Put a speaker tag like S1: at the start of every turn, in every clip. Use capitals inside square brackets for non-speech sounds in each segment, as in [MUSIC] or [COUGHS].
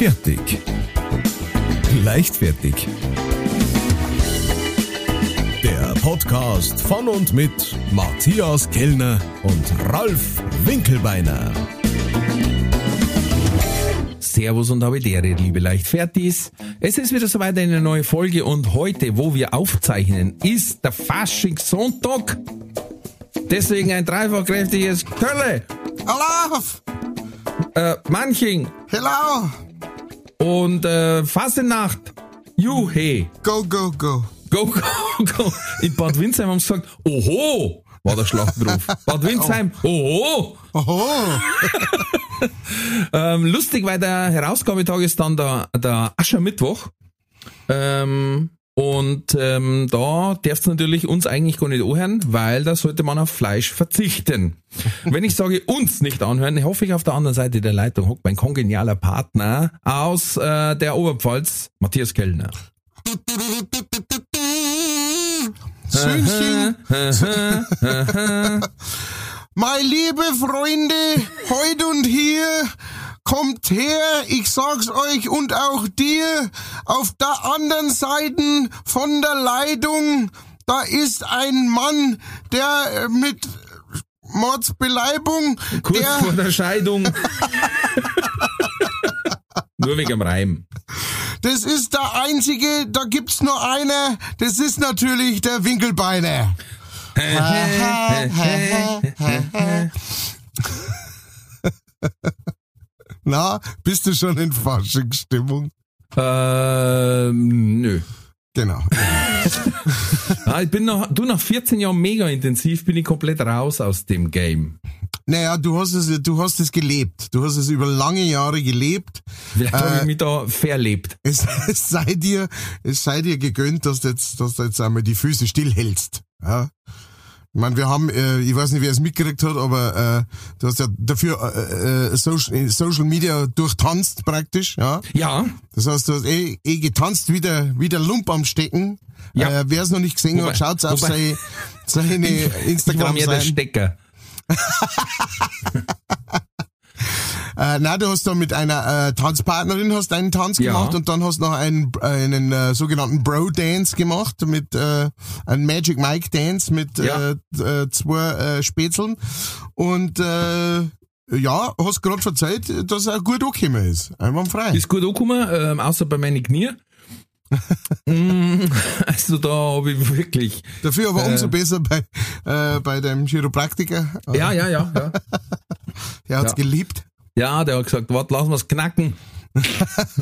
S1: Fertig. Leichtfertig. Der Podcast von und mit Matthias Kellner und Ralf Winkelbeiner.
S2: Servus und Habitäre, liebe Leichtfertis. Es ist wieder soweit eine neue Folge und heute, wo wir aufzeichnen, ist der Faschingssonntag. Deswegen ein dreifach kräftiges Kölle,
S3: Olaf!
S2: äh, Manching
S3: Hello!
S2: Und äh, Fasenacht. Juhe.
S3: Go, go, go.
S2: Go, go, go. In Bad Windsheim haben sie gesagt, oho, war der Schlachtruf. Bad Windsheim, [LAUGHS] oho.
S3: Oho! [LAUGHS]
S2: Ähm, lustig, weil der Herausgabetag ist dann der, der Aschermittwoch. Ähm, und ähm, da darfst du natürlich uns eigentlich gar nicht anhören, weil da sollte man auf Fleisch verzichten. [LAUGHS] Wenn ich sage uns nicht anhören, hoffe ich auf der anderen Seite der Leitung hockt mein kongenialer Partner aus äh, der Oberpfalz, Matthias Kellner.
S3: Schönchen. [LAUGHS] Meine liebe Freunde, heute und hier, kommt her, ich sag's euch und auch dir, auf der anderen Seite von der Leitung, da ist ein Mann, der äh, mit Mordsbeleibung,
S2: Kurz
S3: der,
S2: vor der Scheidung. [LAUGHS] Nur wegen dem Reim.
S3: das ist der einzige, da gibt's nur einer, das ist natürlich der Winkelbeiner. [LAUGHS] Na, bist du schon in Faschingsstimmung?
S2: Ähm, nö.
S3: Genau. [LAUGHS]
S2: Ah, ich bin noch, du nach 14 Jahren mega intensiv, bin ich komplett raus aus dem Game.
S3: Naja, du hast es, du hast es gelebt. Du hast es über lange Jahre gelebt.
S2: Vielleicht habe ich
S3: Äh,
S2: mich da verlebt. [LAUGHS]
S3: Es, es sei dir, es sei dir gegönnt, dass du jetzt, dass du jetzt einmal die Füße stillhältst. Ja. Ich meine, wir haben, äh, ich weiß nicht, wer es mitgekriegt hat, aber äh, du hast ja dafür äh, äh, Social, Social Media durchtanzt praktisch, ja.
S2: Ja,
S3: Das heißt, du hast eh, eh getanzt wie der, wie der Lump am Stecken.
S2: Ja.
S3: Äh, Wer es noch nicht gesehen
S2: Wobei-
S3: hat, schaut's auf seine, seine [LAUGHS]
S2: ich war mehr der. Stecker. [LAUGHS]
S3: Äh, na, du hast da mit einer äh, Tanzpartnerin hast einen Tanz
S2: Ja.
S3: gemacht und dann hast noch einen, einen äh, sogenannten Bro-Dance gemacht mit äh, einem Magic Mike Dance mit
S2: Ja.
S3: äh, äh, zwei äh, Spätzeln und äh, ja, hast gerade verzeiht, dass er gut angekommen ist. Einwandfrei.
S2: Ist gut angekommen, ähm, außer bei meinen Knie. [LAUGHS] Mm, also da habe ich wirklich.
S3: Dafür aber
S2: Äh.
S3: umso besser bei, äh, bei dem Chiropraktiker.
S2: Ja, ja, ja, ja. [LAUGHS]
S3: Er hat's
S2: Ja.
S3: geliebt.
S2: Ja, der hat gesagt, warte, lass mal's knacken.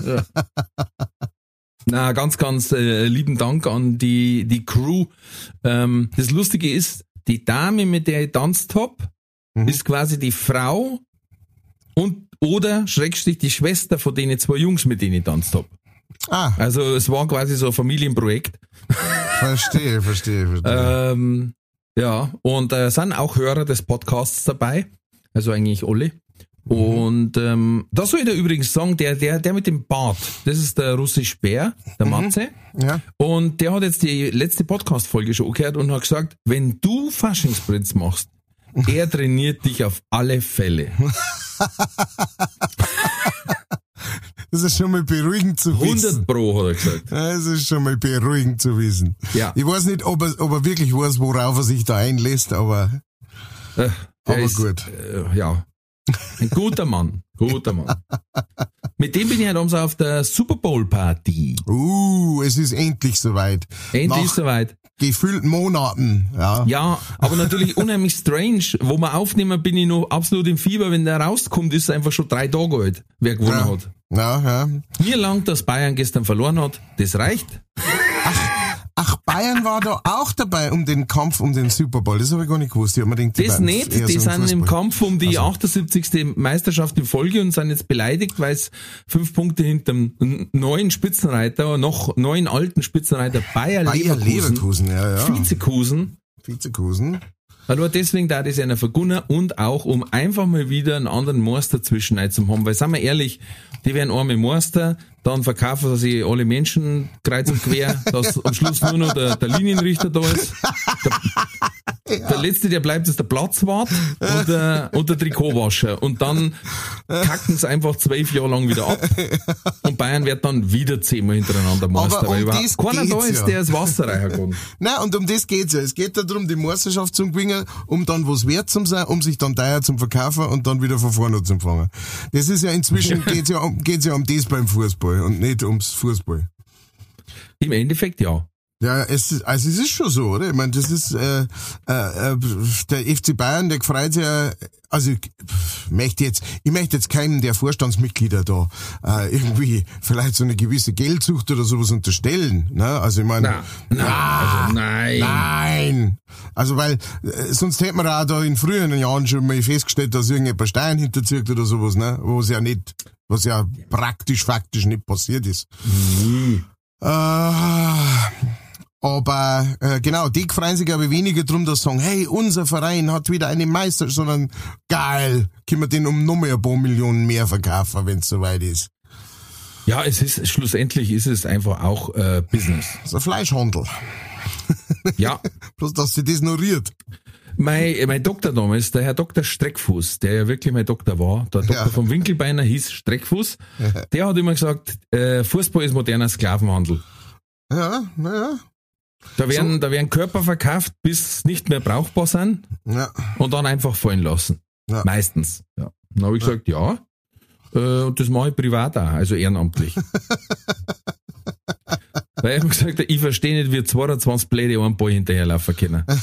S2: ja. [LAUGHS] Na, ganz, ganz äh, lieben Dank an die, die Crew. Ähm, das Lustige ist, die Dame, mit der ich tanzt hab,
S3: Mhm.
S2: ist quasi die Frau und oder Schrägstrich die Schwester von denen zwei Jungs, mit denen ich tanzt hab.
S3: Ah,
S2: Also es war quasi so ein Familienprojekt.
S3: verstehe, verstehe, verstehe.
S2: Ähm, ja, und äh, sind auch Hörer des Podcasts dabei. Also eigentlich alle. Und ähm, da soll ich dir übrigens sagen, der, der, der mit dem Bart, das ist der russisch Bär, der Matze.
S3: ja.
S2: Und der hat jetzt die letzte Podcast-Folge schon gehört und hat gesagt, wenn du Faschingsprinz machst, er trainiert dich auf alle Fälle. [LAUGHS]
S3: Das ist schon mal beruhigend zu wissen.
S2: 100 Pro, hat er gesagt.
S3: Das ist schon mal beruhigend zu wissen.
S2: Ja.
S3: Ich weiß nicht, ob er, ob er wirklich weiß, worauf er sich da einlässt, aber
S2: Äh,
S3: Aber
S2: ist,
S3: gut.
S2: Äh, ja. Ein guter Mann. Guter Mann. Mit dem bin ich heute abends auf der Super Bowl Party.
S3: uh, es ist endlich soweit.
S2: Endlich
S3: Nach
S2: soweit.
S3: gefühlten Monaten, ja.
S2: Ja, aber natürlich [LAUGHS] unheimlich strange. Wo wir aufnehmen, bin ich noch absolut im Fieber. Wenn der rauskommt, ist er einfach schon drei Tage alt, wer gewonnen
S3: Ja.
S2: hat.
S3: Ja, ja.
S2: Mir lang, dass Bayern gestern verloren hat, das reicht.
S3: Ach, Bayern war da auch dabei um den Kampf um den Super Bowl. Das habe ich gar nicht gewusst. Ich hab mir gedacht, die
S2: Das nicht, die
S3: so
S2: sind im. Kampf um die 78. Meisterschaft in Folge und sind jetzt beleidigt, weil es fünf Punkte hinter dem neuen Spitzenreiter, noch neuen alten Spitzenreiter Bayer,
S3: Bayer
S2: Leverkusen,
S3: Leverkusen, ja, ja.
S2: Vizekusen,
S3: Vizekusen.
S2: Nur deswegen da das einer vergunnen und auch um einfach mal wieder einen anderen Meister zwischen zu haben. Weil, sagen wir ehrlich, die werden arme Meister, dann verkaufen sie alle Menschen kreuz und quer, [LAUGHS] dass am Schluss nur noch der, der Linienrichter da ist. Der, Der letzte, der bleibt, ist der Platzwart und der, und der Trikotwascher. Und dann kacken sie einfach zwölf Jahre lang wieder ab. Und Bayern wird dann wieder zehnmal hintereinander Meister,
S3: Aber um
S2: weil überhaupt
S3: das
S2: keiner da ist,
S3: ja.
S2: der das Wasser reingegangen. [LAUGHS]
S3: Nein, und um das geht's ja. Es geht ja darum, die Meisterschaft zu gewinnen, um dann was wert zu sein, um sich dann teuer zum Verkaufen und dann wieder von vorne zu fangen. Das ist ja inzwischen, [LAUGHS] geht's ja um, geht's ja um das beim Fußball und nicht ums Fußball.
S2: Im Endeffekt ja.
S3: Ja, es ist, also es ist schon so, oder? Ich meine, das ist äh, äh, äh, der FC Bayern, der freut sich ja, also ich möchte jetzt, ich möchte jetzt keinem der Vorstandsmitglieder da äh, irgendwie vielleicht so eine gewisse Geldsucht oder sowas unterstellen. Ne? Also ich meine,
S2: Nein, nein, also nein.
S3: Nein. Also weil äh, sonst hätte man auch da in früheren Jahren schon mal festgestellt, dass irgendjemand Stein hinterzieht oder sowas, ne? Was ja nicht, was ja praktisch faktisch nicht passiert ist. Äh, aber äh, genau, die freuen sich aber weniger drum, dass sie sagen, hey, unser Verein hat wieder eine Meister, sondern geil, können wir den um noch mal ein paar Millionen mehr verkaufen, wenn es soweit ist.
S2: Ja, es ist, schlussendlich ist es einfach auch äh, Business.
S3: Ein Fleischhandel. [LAUGHS]
S2: Ja,
S3: Bloß, dass sie das ignoriert.
S2: mein, mein Doktor damals, der Herr Dr. Streckfuß, der ja wirklich mein Doktor war, der Doktor
S3: Ja.
S2: vom Winkelbeiner hieß Streckfuß, der hat immer gesagt, äh, Fußball ist moderner Sklavenhandel.
S3: Ja, naja.
S2: Da werden, da werden Körper verkauft, bis nicht mehr brauchbar sind
S3: Ja.
S2: und dann einfach fallen lassen.
S3: Ja.
S2: Meistens. Ja. Dann habe ich gesagt, ja. Äh, und das mache ich privat auch, also ehrenamtlich. [LAUGHS] Weil ich hab gesagt, ich verstehe nicht, wie 22 Bläde einen Ball hinterherlaufen können. [LAUGHS]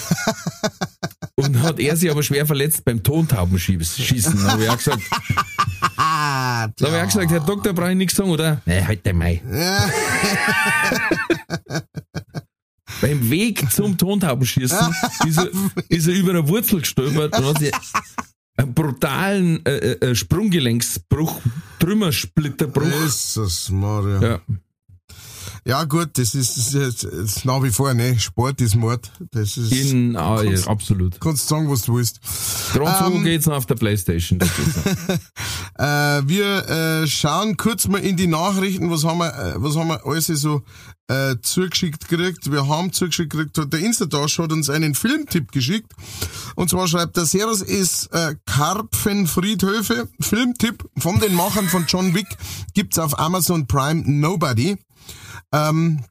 S2: Und dann hat er sich aber schwer verletzt beim Tontaubenschießen. Dann habe ich auch gesagt, [LAUGHS]
S3: Ah,
S2: da habe ich auch gesagt, Herr Doktor, brauche ich nichts sagen, oder? Nein, halt den Mai. Beim Weg zum Tontaubenschießen [LAUGHS] ist er, ist er über eine Wurzel gestolpert und hat sich einen brutalen äh, äh, äh, Sprunggelenksbruch, Trümmersplitterbruch.
S3: Jesus Maria. Ja.
S2: Ja,
S3: gut, das ist, das ist, das ist nach wie vor, ne? Sport ist Mord. Das ist.
S2: in, ah, ja,
S3: Kannst-
S2: absolut.
S3: kannst sagen, was du willst.
S2: So
S3: Ähm,
S2: geht's noch auf der Playstation. [LAUGHS]
S3: Äh, wir äh, schauen kurz mal in die Nachrichten, was haben wir, äh, was haben wir alles so äh, zugeschickt gekriegt. Wir haben zugeschickt gekriegt, der Instadash hat uns einen Filmtipp geschickt. Und zwar schreibt der Servus ist äh, Karpfenfriedhöfe, Filmtipp von den Machern von John Wick, gibt's auf Amazon Prime Nobody. Ähm,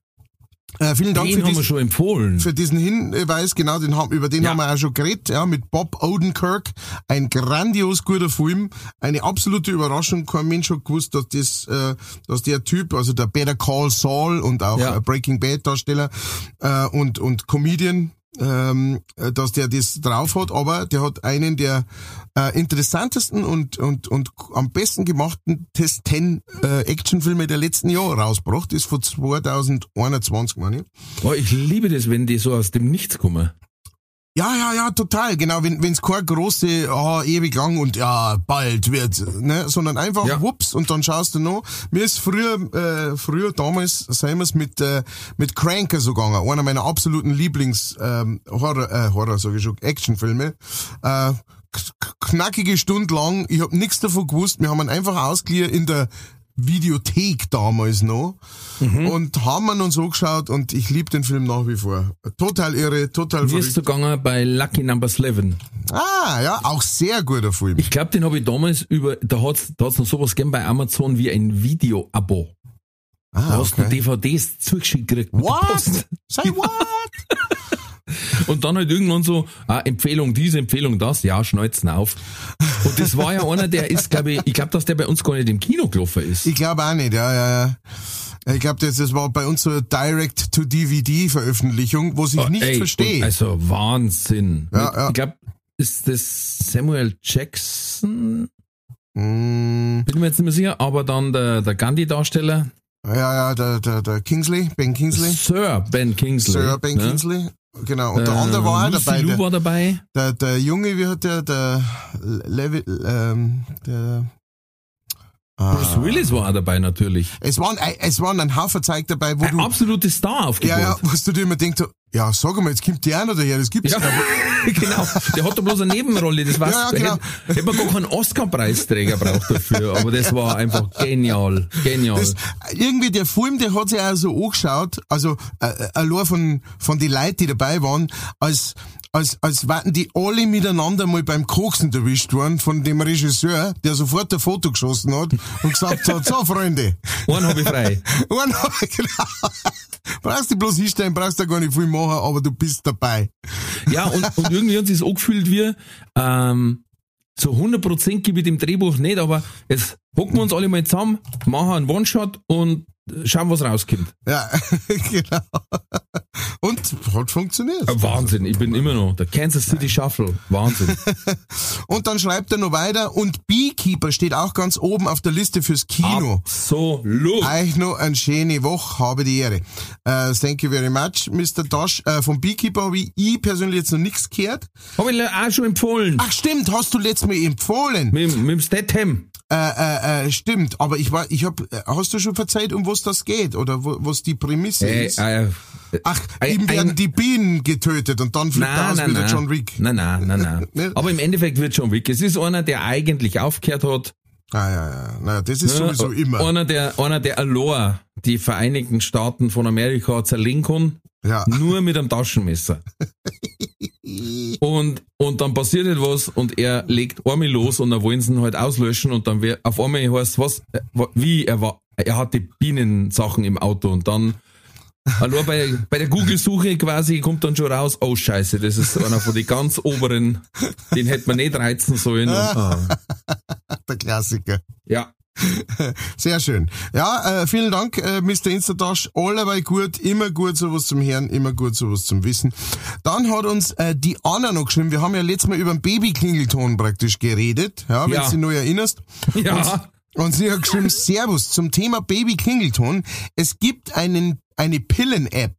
S3: äh, vielen Dank
S2: Den
S3: für
S2: haben
S3: dies-
S2: wir schon empfohlen.
S3: für diesen Hinweis, genau, den haben, über den
S2: Ja.
S3: haben wir auch schon geredet, ja, mit Bob Odenkirk. Ein grandios guter Film. Eine absolute Überraschung. Kein Mensch hat gewusst, dass das, äh, dass der Typ, also der Better Call Saul und auch
S2: Ja.
S3: äh, Breaking Bad Darsteller, äh, und, und Comedian, ähm, äh, dass der das drauf hat, aber der hat einen der äh, interessantesten und, und, und am besten gemachten Test 10 äh, Actionfilme der letzten Jahre rausgebracht. Ist von 2021, meine ich.
S2: Oh, ich liebe das, wenn die so aus dem Nichts kommen.
S3: Ja, ja, ja, total. Genau, wenn wenn's keine große, ah, ewig lang und ja, bald wird, ne, sondern einfach
S2: Ja.
S3: wups und dann schaust du noch. Mir ist früher, äh, früher damals, sagen wir's mit äh, mit Cranker so gegangen, einer meiner absoluten Lieblings ähm, Horror, äh, Horror, sag ich schon, Actionfilme. Äh, knackige Stunde lang, ich hab nichts davon gewusst. Wir haben ihn einfach ausgeliehen in der Videothek damals noch und haben ihn uns angeschaut und ich lieb den Film nach wie vor. Total irre, total
S2: Wie ist gegangen bei Lucky Number 11?
S3: Ah, ja, auch sehr guter Film.
S2: Ich glaube, den habe ich damals über, da hat's, da hat's noch sowas gegeben bei Amazon wie ein Video-Abo. Da
S3: ah,
S2: hast du DVDs zugeschickt gekriegt.
S3: What? Say what? [LAUGHS]
S2: Und dann halt irgendwann so, ah, Empfehlung dies, Empfehlung das, ja, schneuzen auf. Und das war ja einer, der ist, glaube ich, ich glaube, dass der bei uns gar nicht im Kino gelaufen ist.
S3: Ich glaube auch nicht, ja, ja, ja. Ich glaube, das, das war bei uns so eine Direct-to-DVD-Veröffentlichung, was ich nicht
S2: Ey,
S3: verstehe.
S2: Also Wahnsinn.
S3: Ja,
S2: Mit-
S3: ja.
S2: Ich glaube, ist das Samuel Jackson?
S3: Mm,
S2: Bin mir jetzt nicht mehr sicher, aber dann der, der Gandhi-Darsteller,
S3: ja, ja, der, der, der Kingsley, Ben Kingsley,
S2: Sir Ben Kingsley.
S3: Sir Ben
S2: ne?
S3: Kingsley. Genau, und der
S2: Äh,
S3: andere war
S2: Lucy
S3: dabei. Der,
S2: war dabei.
S3: der, der Junge, wie hat der, der Levi, ähm, der.
S2: Bruce Willis war auch dabei natürlich.
S3: Es waren, äh, es waren ein Haufen Zeug dabei, wo
S2: Ein
S3: du,
S2: absolutes Star aufgebaut.
S3: ja, ja, wo du dir immer denkst, ja, sag mal, jetzt kommt die auch noch daher, das gibt's
S2: Ja,
S3: nicht. [LAUGHS]
S2: genau. Der hat da bloß eine Nebenrolle, das war's.
S3: Ja, ja, genau. [LAUGHS]
S2: Hätte, hätte man gar keinen Oscar-Preisträger braucht dafür, aber das war einfach genial. Genial.
S3: Das, irgendwie der Film, der hat sich auch so angeschaut, also äh, äh, allein von, von den Leuten, die dabei waren, als, als, als warten die alle miteinander mal beim Koksen erwischt worden von dem Regisseur, der sofort ein Foto geschossen hat und gesagt hat, so Freunde, [LAUGHS]
S2: Einen habe ich frei. [LAUGHS]
S3: einen hab ich- genau. brauchst du bloß hinstellen, brauchst du gar nicht viel machen, aber du bist dabei.
S2: Ja, und, [LAUGHS] und irgendwie hat sich so angefühlt wie, ähm, so 100% gebe ich dem Drehbuch nicht, aber jetzt hocken wir uns alle mal zusammen, machen einen One-Shot und schauen, was rauskommt.
S3: Ja, [LAUGHS] genau. Und hat funktioniert.
S2: Äh, Wahnsinn, ich bin immer noch der Kansas City Shuffle. Wahnsinn. [LAUGHS]
S3: Und dann schreibt er noch weiter und Beekeeper steht auch ganz oben auf der Liste fürs Kino.
S2: Absolut.
S3: Euch noch eine schöne Woche, habe die Ehre. Äh, thank you very much, Mr. Dash. Äh, vom Beekeeper habe ich, ich persönlich jetzt noch nichts gehört.
S2: Habe ich auch schon empfohlen.
S3: Ach stimmt, hast du letztes Mal empfohlen.
S2: Mit, mit dem Statham.
S3: Äh, äh, äh, stimmt, aber ich war, ich hab, äh, hast du schon verzeiht, um was das geht oder wo, was die Prämisse
S2: Äh,
S3: ist?
S2: äh,
S3: Ach,
S2: ein-
S3: ihm werden
S2: ein-
S3: die Bienen getötet und dann fliegt
S2: Nein,
S3: aus
S2: nein,
S3: wie der
S2: nein.
S3: John Wick.
S2: Nein, nein, nein, nein. Aber im Endeffekt wird John Wick. Es ist einer, der eigentlich aufgehört hat.
S3: Ah ja, ja, na, das ist
S2: Ja,
S3: sowieso immer.
S2: Einer, der, einer, der allein die Vereinigten Staaten von Amerika zerlegen kann.
S3: Ja. [LAUGHS]
S2: Nur mit einem Taschenmesser. Und, und dann passiert etwas und er legt einmal los und dann wollen sie ihn halt auslöschen und dann wär, auf einmal heißt was, äh, wie, er war, er hatte Bienensachen im Auto und dann, allein bei, bei der Google-Suche quasi kommt dann schon raus, oh scheiße, das ist einer von den ganz oberen, den hätte man nicht reizen sollen. Und, ah,
S3: Der Klassiker.
S2: ja.
S3: Sehr schön. Ja, äh, vielen Dank, äh, Mr. Instadash. Allerweil gut, immer gut sowas zum Hören, immer gut sowas zum Wissen. Dann hat uns äh, die Anna noch geschrieben, wir haben ja letztes Mal über den Babyklingelton praktisch geredet, ja, wenn
S2: Ja.
S3: du dich noch erinnerst.
S2: Ja.
S3: Und sie hat geschrieben, Servus, zum Thema Babyklingelton. Es gibt einen, eine Pillen-App,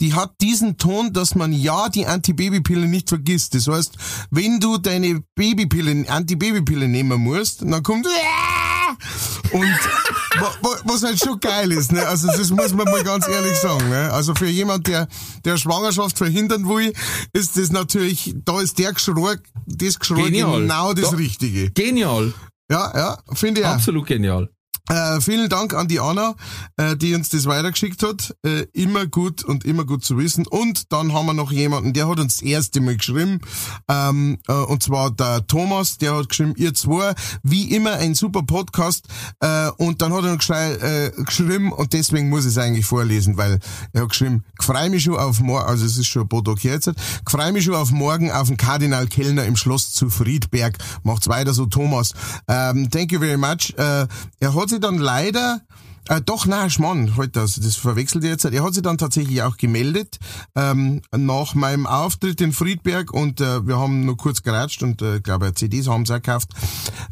S3: die hat diesen Ton, dass man ja die Antibabypille nicht vergisst. Das heißt, wenn du deine Babypille, Antibabypille nehmen musst, dann kommt [LAUGHS] und wa- wa- was halt schon geil ist, ne? Also das muss man mal ganz ehrlich sagen, ne? Also für jemand, der der Schwangerschaft verhindern will, ist das natürlich, da ist der Geschrei, das Geschrei
S2: Genial.
S3: genau das
S2: Da-
S3: Richtige.
S2: Genial.
S3: Ja, ja, finde ich auch.
S2: Absolut genial.
S3: Äh, vielen Dank an die Anna, äh, die uns das weitergeschickt hat. Äh, immer gut und immer gut zu wissen. Und dann haben wir noch jemanden, der hat uns das erste Mal geschrieben. Ähm, äh, und zwar der Thomas, der hat geschrieben, ihr zwei, wie immer ein super Podcast. Äh, und dann hat er noch äh, geschrieben, und deswegen muss ich es eigentlich vorlesen, weil er hat geschrieben, freu mich schon auf morgen, also es ist schon ein paar Tage jetzt, freu mich schon auf morgen auf den Kardinal Kellner im Schloss zu Friedberg. Macht's weiter so, Thomas. Ähm, thank you very much. Äh, er hat sich dann leider äh, doch, na, Schmarrn, heute, also das verwechselt ihr jetzt. Er hat sich dann tatsächlich auch gemeldet ähm, nach meinem Auftritt in Friedberg und äh, wir haben nur kurz geratscht und äh, glaube, CDs haben sie auch gekauft.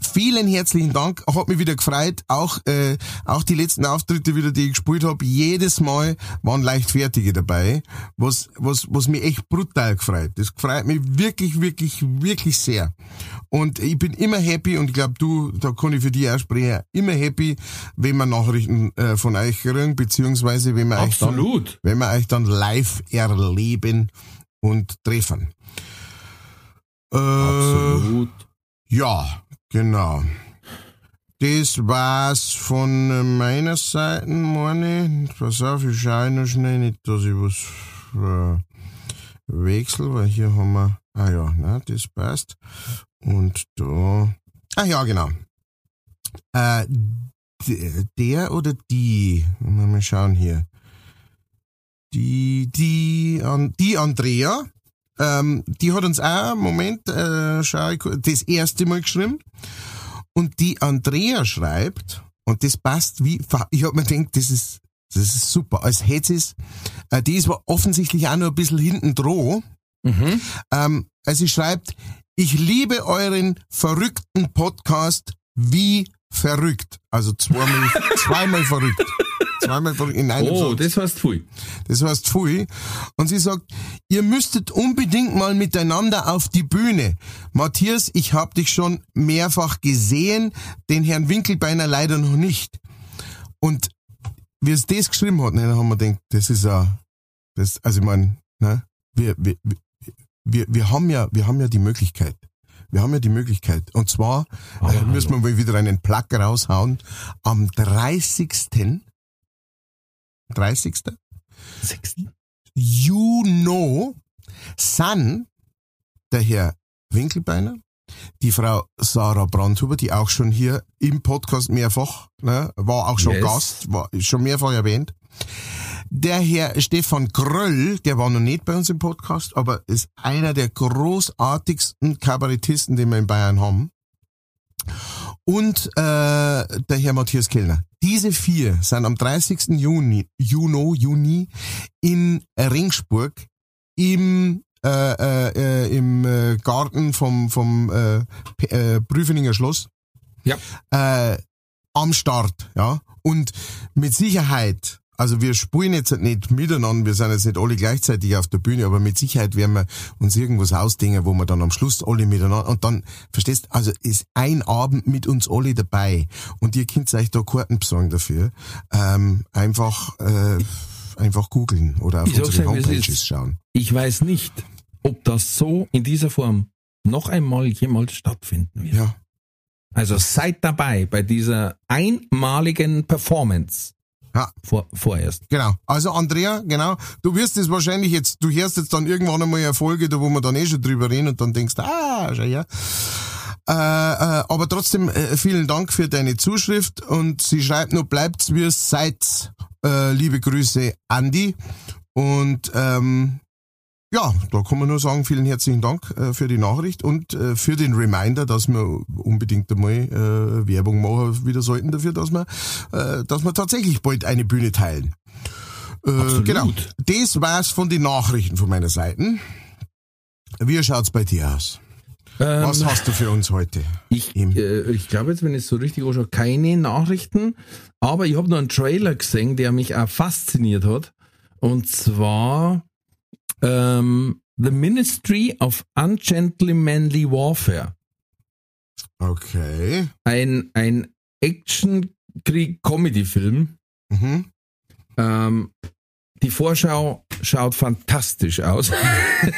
S3: Vielen herzlichen Dank, hat mich wieder gefreut. Auch äh, auch die letzten Auftritte wieder, die ich gespielt habe, jedes Mal waren leichtfertige dabei, was was was mich echt brutal gefreut. Das freut mich wirklich, wirklich, wirklich sehr. Und ich bin immer happy und ich glaube, du, da kann ich für dich auch sprechen, immer happy, wenn wir Nachrichten äh, von euch kriegen, beziehungsweise wenn wir euch dann, wenn wir euch dann live erleben und treffen. Äh,
S2: Absolut.
S3: ja, genau. Das war's von meiner Seite, meine. Pass auf, ich schaue noch schnell nicht, dass ich was äh, wechsle, weil hier haben wir, ah ja, na, das passt. Und da, ah ja, genau. Äh, der oder die, mal schauen hier. Die, die, an, die Andrea, ähm, die hat uns auch, Moment, äh, schau ich, das erste Mal geschrieben. Und die Andrea schreibt, und das passt wie, ich hab mir gedacht, das ist, das ist super, als hätte es, äh, die ist aber offensichtlich auch noch ein bisschen hinten droh.
S2: Mhm.
S3: Ähm, also sie schreibt, ich liebe euren verrückten Podcast wie verrückt. Also zweimal, [LAUGHS] zweimal verrückt. Zweimal verrückt in einem
S2: Oh,
S3: Satz.
S2: das heißt pfui.
S3: Das heißt Pfui. Und sie sagt, ihr müsstet unbedingt mal miteinander auf die Bühne. Matthias, ich hab dich schon mehrfach gesehen, den Herrn Winkelbeiner leider noch nicht. Und wie es das geschrieben hat, ne, dann haben wir gedacht, das ist ja, das, also ich meine, ne, wir, wir, wir, wir haben ja, wir haben ja die Möglichkeit. Wir haben ja die Möglichkeit. Und zwar äh, müssen wir mal wieder einen Plug raushauen. Am 30. 30.
S2: Sechsten.
S3: you know, sind der Herr Winkelbeiner, die Frau Sarah Brandhuber, die auch schon hier im Podcast mehrfach, ne, war auch schon
S2: Yes.
S3: Gast, war schon mehrfach erwähnt. Der Herr Stefan Gröll, der war noch nicht bei uns im Podcast, aber ist einer der großartigsten Kabarettisten, den wir in Bayern haben. Und äh, der Herr Matthias Kellner. Diese vier sind am 30. Juni, Juno, Juni in Ringsburg im äh, äh, äh, im äh, Garten vom vom äh, P- äh, Prüfeninger Schloss
S2: Ja.
S3: äh, am Start, ja. Und mit Sicherheit, also wir spielen jetzt nicht miteinander, wir sind jetzt nicht alle gleichzeitig auf der Bühne, aber mit Sicherheit werden wir uns irgendwas ausdenken, wo wir dann am Schluss alle miteinander, und dann, verstehst, also ist ein Abend mit uns alle dabei. Und ihr könnt euch da Karten besorgen dafür. Ähm, einfach, äh, einfach googeln oder auf
S2: Ich
S3: unsere Homepages schauen.
S2: Ich weiß nicht, ob das so in dieser Form noch einmal jemals stattfinden wird.
S3: Ja.
S2: Also seid dabei bei dieser einmaligen Performance.
S3: Ja.
S2: Vor, vorerst.
S3: Genau. Also Andrea, genau, du wirst es wahrscheinlich jetzt, du hörst jetzt dann irgendwann einmal eine Folge, da wo wir dann eh schon drüber reden und dann denkst, ah, schau her. Äh, äh, aber trotzdem äh, vielen Dank für deine Zuschrift und sie schreibt nur, bleibt's wie es seid. Äh, liebe Grüße, Andi. Und ähm, ja, da kann man nur sagen, vielen herzlichen Dank äh, für die Nachricht und äh, für den Reminder, dass wir unbedingt einmal äh, Werbung machen wieder sollten dafür, dass wir, dass wir tatsächlich bald eine Bühne teilen. Genau. Das war's von den Nachrichten von meiner Seite. Wie schaut's bei dir aus?
S2: Ähm,
S3: Was hast du für uns heute?
S2: Ich, ich glaube jetzt, wenn ich es so richtig anschaue, keine Nachrichten, aber ich habe noch einen Trailer gesehen, der mich auch fasziniert hat. Und zwar ähm, The Ministry of Ungentlemanly Warfare.
S3: Okay.
S2: Ein, ein Action-Krieg-Comedy-Film.
S3: Mhm.
S2: Ähm, die Vorschau schaut fantastisch aus.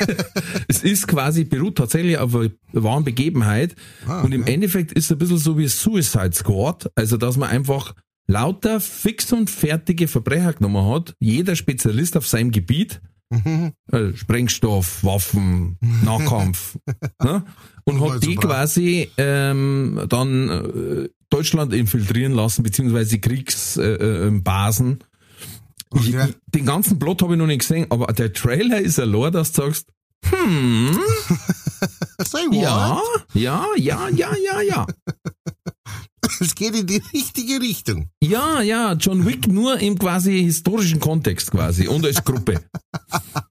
S2: [LAUGHS] es ist quasi, beruht tatsächlich auf einer wahren Begebenheit.
S3: Ah,
S2: Und im. Endeffekt ist es ein bisschen so wie Suicide Squad. Also, dass man einfach lauter fix und fertige Verbrecher genommen hat. Jeder Spezialist auf seinem Gebiet.
S3: Mhm.
S2: Äh, Sprengstoff, Waffen, [LAUGHS] Nahkampf. ne? Und
S3: Also
S2: hat die quasi ähm, dann äh, Deutschland infiltrieren lassen, beziehungsweise Kriegsbasen. Äh, äh,
S3: Okay.
S2: ich, den ganzen Plot habe ich noch nicht gesehen, aber der Trailer ist allein, dass du sagst, hm, [LAUGHS] ja, ja, ja, ja, ja, ja. [LAUGHS] [LAUGHS]
S3: Es geht in die richtige Richtung.
S2: Ja, ja, John Wick nur im quasi historischen Kontext quasi und als Gruppe.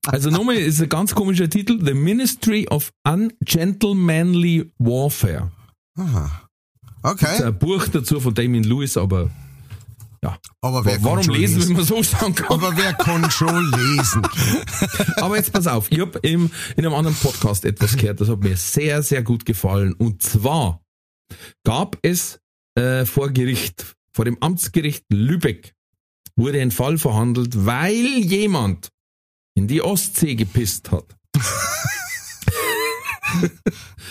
S2: Also nochmal, ist ein ganz komischer Titel, The Ministry of Ungentlemanly Warfare.
S3: Aha.
S2: Das ist
S3: Okay.
S2: ein Buch dazu von Damien Lewis, aber
S3: Aber wer kann
S2: warum
S3: schon
S2: lesen, wenn man so sagen kann?
S3: Aber wer kann schon lesen? [LAUGHS]
S2: Aber jetzt pass auf, ich habe in einem anderen Podcast etwas gehört, das hat mir sehr, sehr gut gefallen. Und zwar gab es äh, vor Gericht, vor dem Amtsgericht Lübeck, wurde ein Fall verhandelt, weil jemand in die Ostsee gepisst hat. [LAUGHS]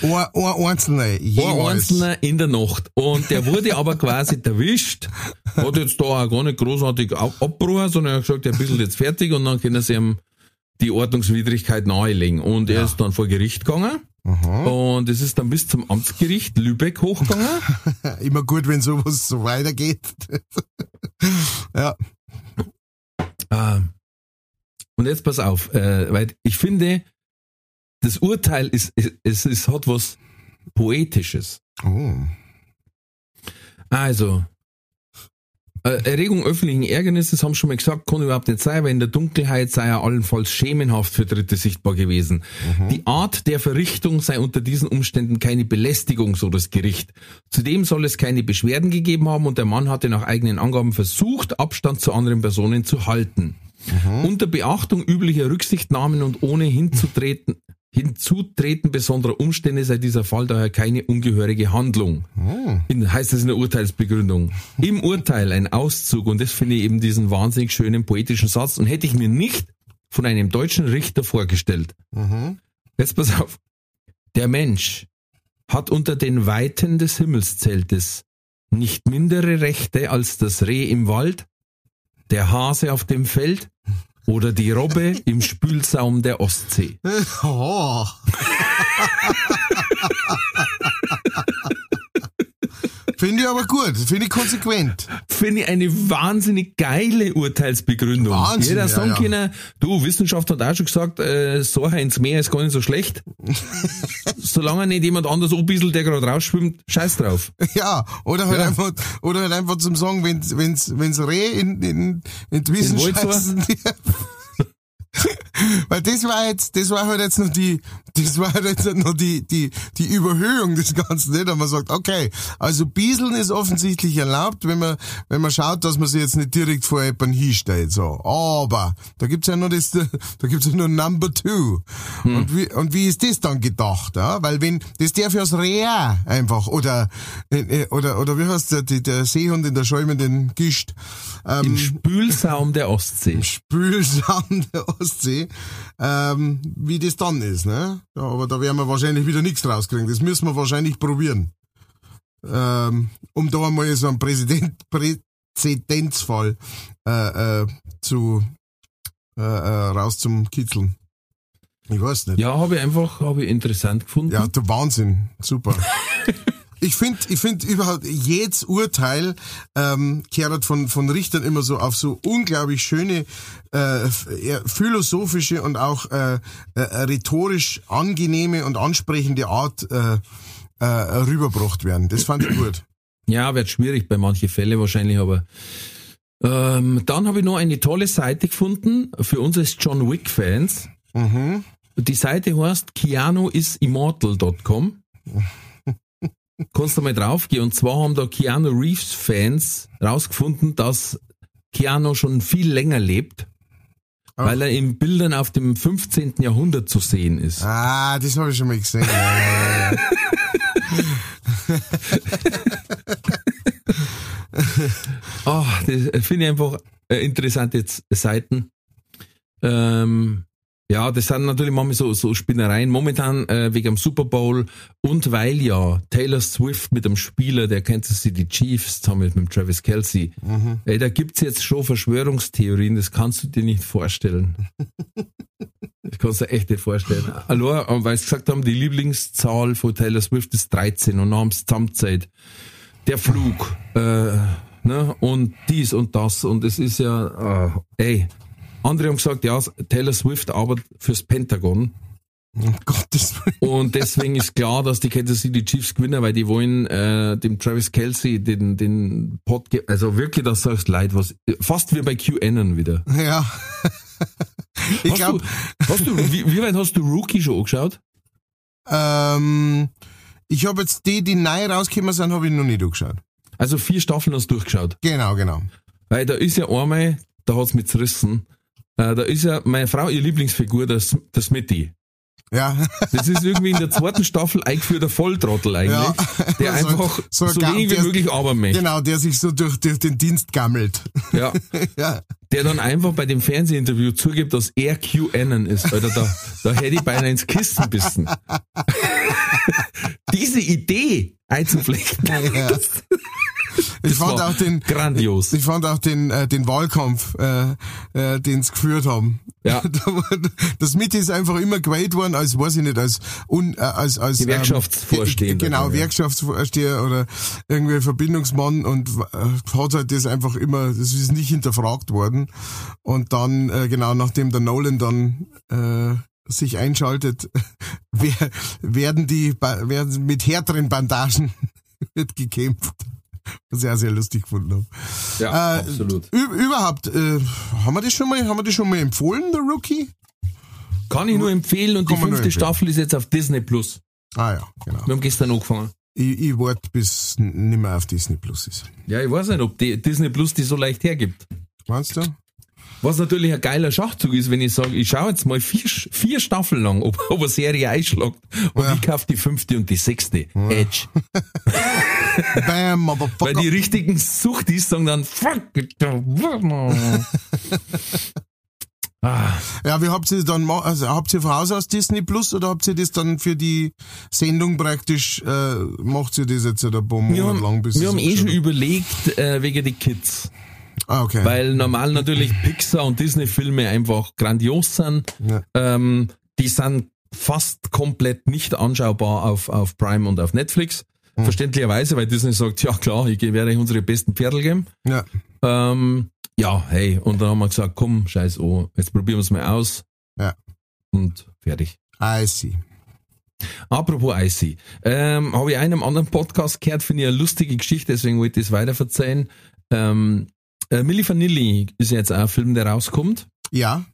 S3: Ein, ein Einzelner.
S2: Ein. Einzelner in der Nacht. Und der wurde aber quasi erwischt, hat jetzt da auch gar nicht großartig ab- abgebrochen, sondern er hat gesagt, er ist jetzt fertig und dann können sie ihm die Ordnungswidrigkeit nahelegen. Und er ist dann vor Gericht gegangen.
S3: Aha.
S2: Und es ist dann bis zum Amtsgericht Lübeck hochgegangen. [LAUGHS]
S3: Immer gut, wenn sowas so weitergeht. [LAUGHS] ja.
S2: Ah. Und jetzt pass auf, äh, weil ich finde, das Urteil ist, es, es, hat was Poetisches.
S3: Oh.
S2: Also, Erregung öffentlichen Ärgernisses, haben schon mal gesagt, kann überhaupt nicht sein, weil in der Dunkelheit sei er allenfalls schemenhaft für Dritte sichtbar gewesen. Die Art der Verrichtung sei unter diesen Umständen keine Belästigung, so das Gericht. Zudem soll es keine Beschwerden gegeben haben und der Mann hatte nach eigenen Angaben versucht, Abstand zu anderen Personen zu halten. Unter Beachtung üblicher Rücksichtnahmen und ohne hinzutreten, Hinzutreten besonderer Umstände sei dieser Fall daher keine ungehörige Handlung. In, heißt es in der Urteilsbegründung. Im Urteil ein Auszug, und das finde ich eben diesen wahnsinnig schönen poetischen Satz, und hätte ich mir nicht von einem deutschen Richter vorgestellt.
S3: Mhm.
S2: Jetzt pass auf. Der Mensch hat unter den Weiten des Himmelszeltes nicht mindere Rechte als das Reh im Wald, der Hase auf dem Feld oder die Robbe im Spülsaum der Ostsee. [LAUGHS]
S3: Oh. Finde ich aber gut, finde ich konsequent. [LAUGHS]
S2: Finde ich eine wahnsinnig geile Urteilsbegründung.
S3: Wahnsinn,
S2: Jeder
S3: ja,
S2: sagen
S3: ja.
S2: können, du, Wissenschaft hat auch schon gesagt, äh, so ins Meer ist gar nicht so schlecht. [LAUGHS] Solange nicht jemand anders anbieselt, der gerade rausschwimmt, scheiß drauf. [LAUGHS]
S3: Ja, oder halt
S2: Ja.
S3: einfach, oder halt einfach zum Sagen, wenn, wenn's, wenn's Reh in, in, in die
S2: so?
S3: scheißen. [LAUGHS] Weil das war jetzt, das war halt jetzt noch die, das war halt jetzt noch die, die, die Überhöhung des Ganzen, nicht? Und man sagt, okay, also Bieseln ist offensichtlich erlaubt, wenn man, wenn man schaut, dass man sich jetzt nicht direkt vor jemanden hinstellt, so. Aber, da gibt's ja noch das, [LAUGHS] da gibt's ja nur Number Two. Und wie, und wie ist das dann gedacht, ja? Weil wenn, das darf ja das Reh auch einfach, oder, äh, oder, oder wie heißt der, der Seehund in der schäumenden Gischt, ähm,
S2: Im Spülsaum der Ostsee.
S3: Spülsaum der Ostsee, ähm, wie das dann ist, ne? Ja, aber da werden wir wahrscheinlich wieder nichts rauskriegen. Das müssen wir wahrscheinlich probieren. Ähm, um da mal so einen Präsident, Präzedenzfall äh, äh, zu äh, äh, raus zum Kitzeln. Ich weiß nicht.
S2: Ja, habe ich einfach, habe ich interessant gefunden.
S3: Ja, der Wahnsinn. Super. [LAUGHS] Ich finde, ich finde überhaupt jedes Urteil ähm, kehrt von von Richtern immer so auf so unglaublich schöne, äh, philosophische und auch äh, äh, rhetorisch angenehme und ansprechende Art äh, äh, rübergebracht werden. Das fand ich gut.
S2: Ja, wird schwierig bei manchen Fällen wahrscheinlich, aber ähm, dann habe ich noch eine tolle Seite gefunden für uns als John Wick Fans.
S3: Mhm.
S2: Die Seite heißt keanuisimmortal.com. Kannst du mal draufgehen. Und zwar haben da Keanu Reeves Fans rausgefunden, dass Keanu schon viel länger lebt,
S3: Ach.
S2: weil er in Bildern auf dem 15. Jahrhundert zu sehen ist.
S3: Ah, das habe ich schon mal gesehen. Ja, ja, ja. [LAUGHS]
S2: Ah, das finde ich einfach äh, interessante Seiten. Ähm, ja, das sind natürlich manchmal so, so Spinnereien. Momentan äh, wegen dem Super Bowl und weil ja Taylor Swift mit dem Spieler der Kansas City Chiefs zusammen mit dem Travis Kelsey, ey, da gibt's jetzt schon Verschwörungstheorien, das kannst du dir nicht vorstellen. Das kannst du dir echt nicht vorstellen. Allein, weil sie gesagt haben, die Lieblingszahl von Taylor Swift ist 13 und dann haben sie zusammenzählt. Der Flug, äh, ne, und dies und das und es ist ja, äh, ey, andere haben gesagt, ja, Taylor Swift arbeitet fürs Pentagon
S3: Um Gottes Willen.
S2: und deswegen ist klar, dass die Kansas City Chiefs gewinnen, weil die wollen äh, dem Travis Kelsey den den Pod, ge- also wirklich, das sagst leid, was fast wie bei QAnon wieder.
S3: Ja. [LAUGHS] Ich glaube,
S2: hast du, wie, wie weit hast du Rookie schon angeschaut?
S3: ähm, ich habe jetzt die, die neu rausgekommen sind, habe ich noch nicht angeschaut.
S2: Also vier Staffeln hast du durchgeschaut.
S3: Genau, genau.
S2: Weil da ist ja einmal, da hat's mich zerrissen, da ist ja meine Frau, ihr Lieblingsfigur, das, das Smitty.
S3: Ja.
S2: Das ist irgendwie in der zweiten Staffel eingeführter Volltrottel eigentlich,
S3: Ja.
S2: der
S3: So-
S2: einfach so,
S3: so
S2: wenig wie möglich arbeiten.
S3: Genau, der sich so durch, durch den Dienst gammelt.
S2: Ja. [LAUGHS]
S3: ja.
S2: Der dann einfach bei dem Fernsehinterview zugibt, dass er QAnon ist. Alter, da, da hätte ich beinahe ins Kissen bissen. [LAUGHS] Diese Idee einzuflechten,
S3: ja. [LAUGHS] Ich fand auch den,
S2: grandios.
S3: ich fand auch den, äh, den Wahlkampf, äh, äh, den sie geführt haben.
S2: Ja. [LAUGHS]
S3: Das Mitte ist einfach immer gewählt worden als, weiß ich nicht, als, un, äh, als, als
S2: Gewerkschaftsvorstehender,
S3: Ähm, genau,
S2: ja.
S3: Gewerkschaftsvorsteher oder irgendwie Verbindungsmann und äh, hat halt das einfach immer, das ist nicht hinterfragt worden. Und dann, äh, genau, nachdem der Nolan dann äh, sich einschaltet, [LAUGHS] wer, werden die, werden mit härteren Bandagen wird gekämpft. Was ich auch sehr lustig gefunden habe.
S2: Ja,
S3: Äh,
S2: absolut.
S3: Überhaupt, äh, haben wir das schon mal, haben wir das schon mal empfohlen, der Rookie?
S2: Kann ich nur empfehlen und die
S3: Kann nur
S2: fünfte. Staffel ist jetzt auf Disney Plus.
S3: Ah ja, genau.
S2: Wir haben gestern angefangen.
S3: Ich, ich warte, bis nicht mehr auf Disney Plus ist.
S2: Ja, ich weiß nicht, ob die Disney Plus die so leicht hergibt.
S3: Meinst du?
S2: Was natürlich ein geiler Schachzug ist, wenn ich sage, ich schaue jetzt mal vier, Vier Staffeln lang, [LAUGHS] ob, ob eine Serie einschlägt und
S3: Ja.
S2: ich kaufe die fünfte und die sechste. Edge. [LAUGHS]
S3: Bam,
S2: Weil
S3: Motherfucker.
S2: die richtigen Suchtis sagen dann, fuck it. [LAUGHS] ah,
S3: Ja, wie habt ihr dann, ma- also habt ihr von Haus aus Disney Plus oder habt ihr das dann für die Sendung praktisch, äh, macht ihr das jetzt ein paar
S2: wir
S3: Monate
S2: haben,
S3: lang? Bis
S2: wir haben eh schon überlegt, äh, wegen die Kids.
S3: Ah, okay.
S2: Weil normal natürlich Pixar und Disney-Filme einfach grandios sind.
S3: Ja.
S2: Ähm, die sind fast komplett nicht anschaubar auf, auf Prime und auf Netflix. Verständlicherweise, weil Disney sagt, ja klar, ich werde euch unsere besten Pferdel geben.
S3: Ja.
S2: Ähm, ja, hey, und dann haben wir gesagt, komm, scheiß oh, jetzt probieren wir es mal aus.
S3: Ja.
S2: Und fertig.
S3: I see.
S2: Apropos IC, ähm, habe ich einem anderen Podcast gehört, finde ich eine lustige Geschichte, deswegen wollte ich es weiter verzeihen. Ähm, äh, Milli Vanilli ist jetzt ein Film, der rauskommt.
S3: Ja.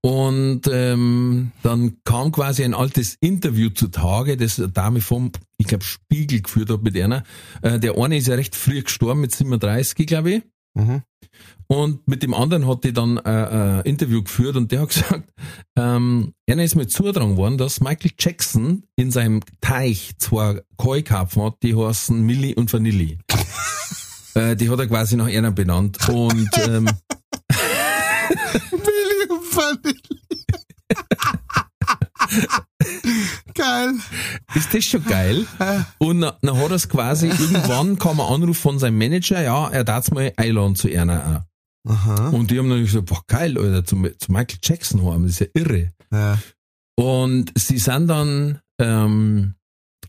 S2: Und ähm, dann kam quasi ein altes Interview zutage, das eine Dame vom, ich glaube, Spiegel geführt hat mit einer. Äh, der eine ist ja recht früh gestorben, mit 37, glaube ich.
S3: Mhm.
S2: Und mit dem anderen hat die dann äh, äh, Interview geführt und der hat [LAUGHS] gesagt, ähm, einer ist mir zugetragen worden, dass Michael Jackson in seinem Teich zwei Koi-Karpfen hat, die heißen Milli und Vanilli. [LAUGHS] äh, die hat er quasi nach einer benannt. Und [LAUGHS] ähm,
S3: Milli und Vanille. Geil.
S2: ist das schon geil? Und dann, dann hat er es quasi, irgendwann kam ein Anruf von seinem Manager, ja, er darf mal einladen zu einer auch.
S3: Aha.
S2: Und die haben dann gesagt, boah, geil, Alter, zu, zu Michael Jackson haben, das ist ja irre.
S3: Ja.
S2: Und sie sind dann ähm,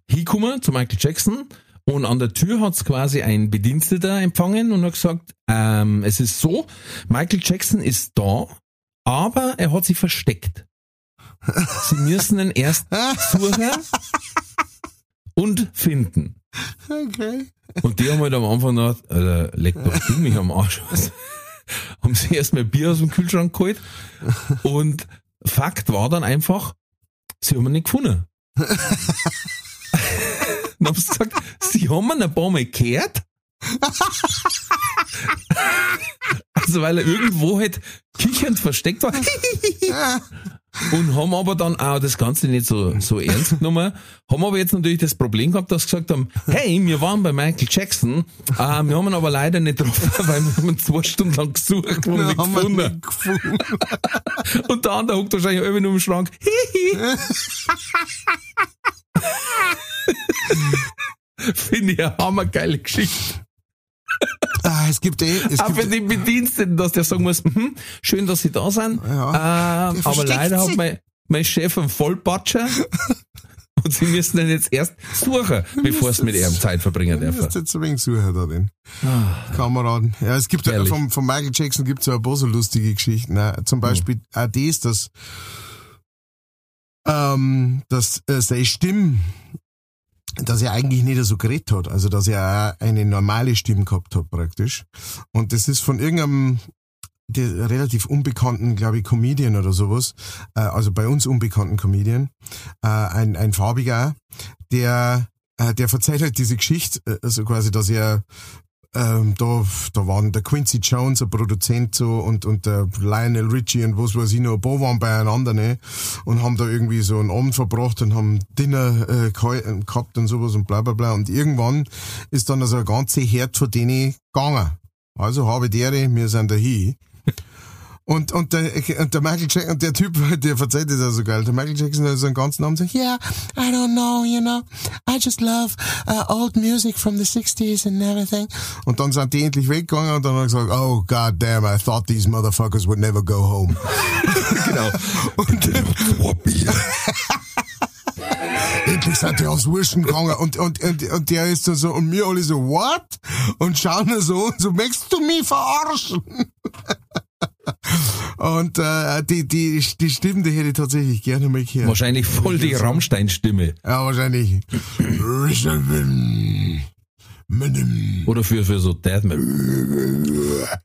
S2: hingekommen zu Michael Jackson und an der Tür hat's quasi ein Bediensteter empfangen und hat gesagt, ähm, es ist so, Michael Jackson ist da, aber er hat sich versteckt. Sie müssen ihn erst suchen und finden.
S3: Okay.
S2: Und die haben halt am Anfang gedacht, Alter, leck doch du mich am Arsch. Was? [LAUGHS] haben sie erstmal Bier aus dem Kühlschrank geholt. Und Fakt war dann einfach, sie haben ihn nicht gefunden. [LAUGHS] dann haben sie gesagt, sie haben ihn ein paar Mal gehört. also weil er irgendwo halt kichernd versteckt war. Und haben aber dann auch das Ganze nicht so, so ernst genommen. Haben aber jetzt natürlich das Problem gehabt, dass sie gesagt haben, hey, wir waren bei Michael Jackson, äh, wir haben ihn aber leider nicht getroffen, weil wir haben ihn zwei Stunden lang gesucht und nicht gefunden.
S3: nicht gefunden.
S2: Und der andere hockt wahrscheinlich irgendwie nur im Schrank. [LAUGHS] Finde ich eine hammergeile Geschichte.
S3: Ah, es gibt eh, es
S2: Auch für
S3: gibt,
S2: den Bediensteten, dass der sagen muss, mhm, schön, dass Sie da sind,
S3: Ja.
S2: äh,
S3: Der
S2: aber leider hat
S3: sich.
S2: mein, mein Chef einen Vollpatscher [LAUGHS] und Sie müssen ihn jetzt erst suchen, bevor Sie mit ihm Zeit verbringen
S3: Du
S2: dürfen.
S3: musst jetzt ein wenig suchen da den Kameraden. Ja, es gibt ja,
S2: Herrlich.
S3: vom, von Michael Jackson gibt es ja ein paar so lustige Geschichten. Ne? Zum Beispiel auch das, dass, ähm, dass äh, seine Stimme, dass er eigentlich nicht so geredet hat. Also, dass er eine normale Stimme gehabt hat, praktisch. Und das ist von irgendeinem relativ unbekannten, glaube ich, Comedian oder sowas, äh, also bei uns unbekannten Comedian, äh, ein, ein farbiger, der, äh, der verzeiht halt diese Geschichte, äh, also quasi, dass er ähm, da, da waren der Quincy Jones, ein Produzent so und, und der Lionel Richie und was weiß ich noch, ein paar waren beieinander, ne? Und haben da irgendwie so einen Abend verbracht und haben Dinner äh, geha- gehabt und sowas und bla bla bla. Und irgendwann ist dann also ein ganze Herd von denen gegangen. Also habe dere, wir sind da hin. Und, und, der, und der Michael Jackson, und der Typ, [LAUGHS] der verzeiht das auch so geil. Der Michael Jackson hat so einen ganzen Namen sagt, yeah, I don't know, you know, I just love uh, old music from the 60s and everything. Und dann sind die endlich weggegangen und dann hat er gesagt, oh god damn, I thought these motherfuckers would never go home. [LAUGHS]
S2: Genau. [LAUGHS]
S3: Und endlich sind die aufs Wurschen gegangen und, und, und, und der ist dann so, und wir alle so, what? Und schauen so und so, möchtest du mich verarschen? Und äh, die, die, die Stimmen, die hätte ich tatsächlich gerne mal gehört.
S2: Wahrscheinlich voll die Rammstein-Stimme.
S3: Ja, wahrscheinlich.
S2: Oder für, für so Death Metal.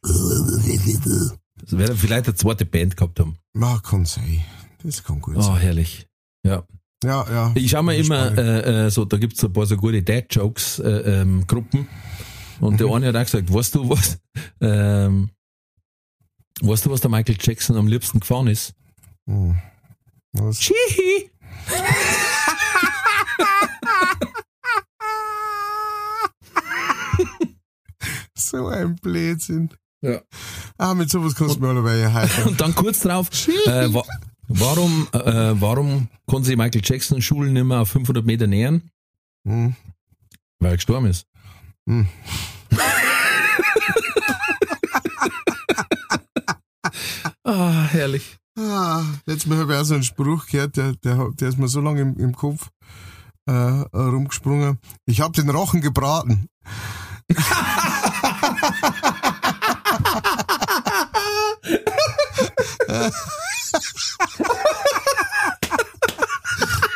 S2: Das wäre vielleicht eine zweite Band gehabt haben.
S3: Ja, kann sein. Das kann gut
S2: Oh,
S3: sein.
S2: herrlich. Ja.
S3: Ja, ja.
S2: Ich schau mir immer, äh, äh, so, da gibt's ein paar so gute Dad-Jokes, äh, ähm, Gruppen. Und der eine hat auch gesagt, weißt du was, ähm, weißt du, was der Michael Jackson am liebsten gefahren ist?
S3: Hm. Was?
S2: Tschihi! [LAUGHS]
S3: So ein Blödsinn.
S2: Ja.
S3: Ah, mit sowas kannst du mir alle bei helfen.
S2: Und dann kurz drauf, äh, wa warum, äh, warum konnte sich Michael Jackson Schulen nicht mehr auf 500 Meter nähern?
S3: Hm.
S2: Weil er gestorben ist.
S3: Hm. [LAUGHS]
S2: ah, herrlich.
S3: Ah, letztes Mal habe ich auch so einen Spruch gehört, der, der, der ist mir so lange im, im Kopf äh, rumgesprungen. Ich habe den Rochen gebraten. [LAUGHS] [LAUGHS] [LAUGHS]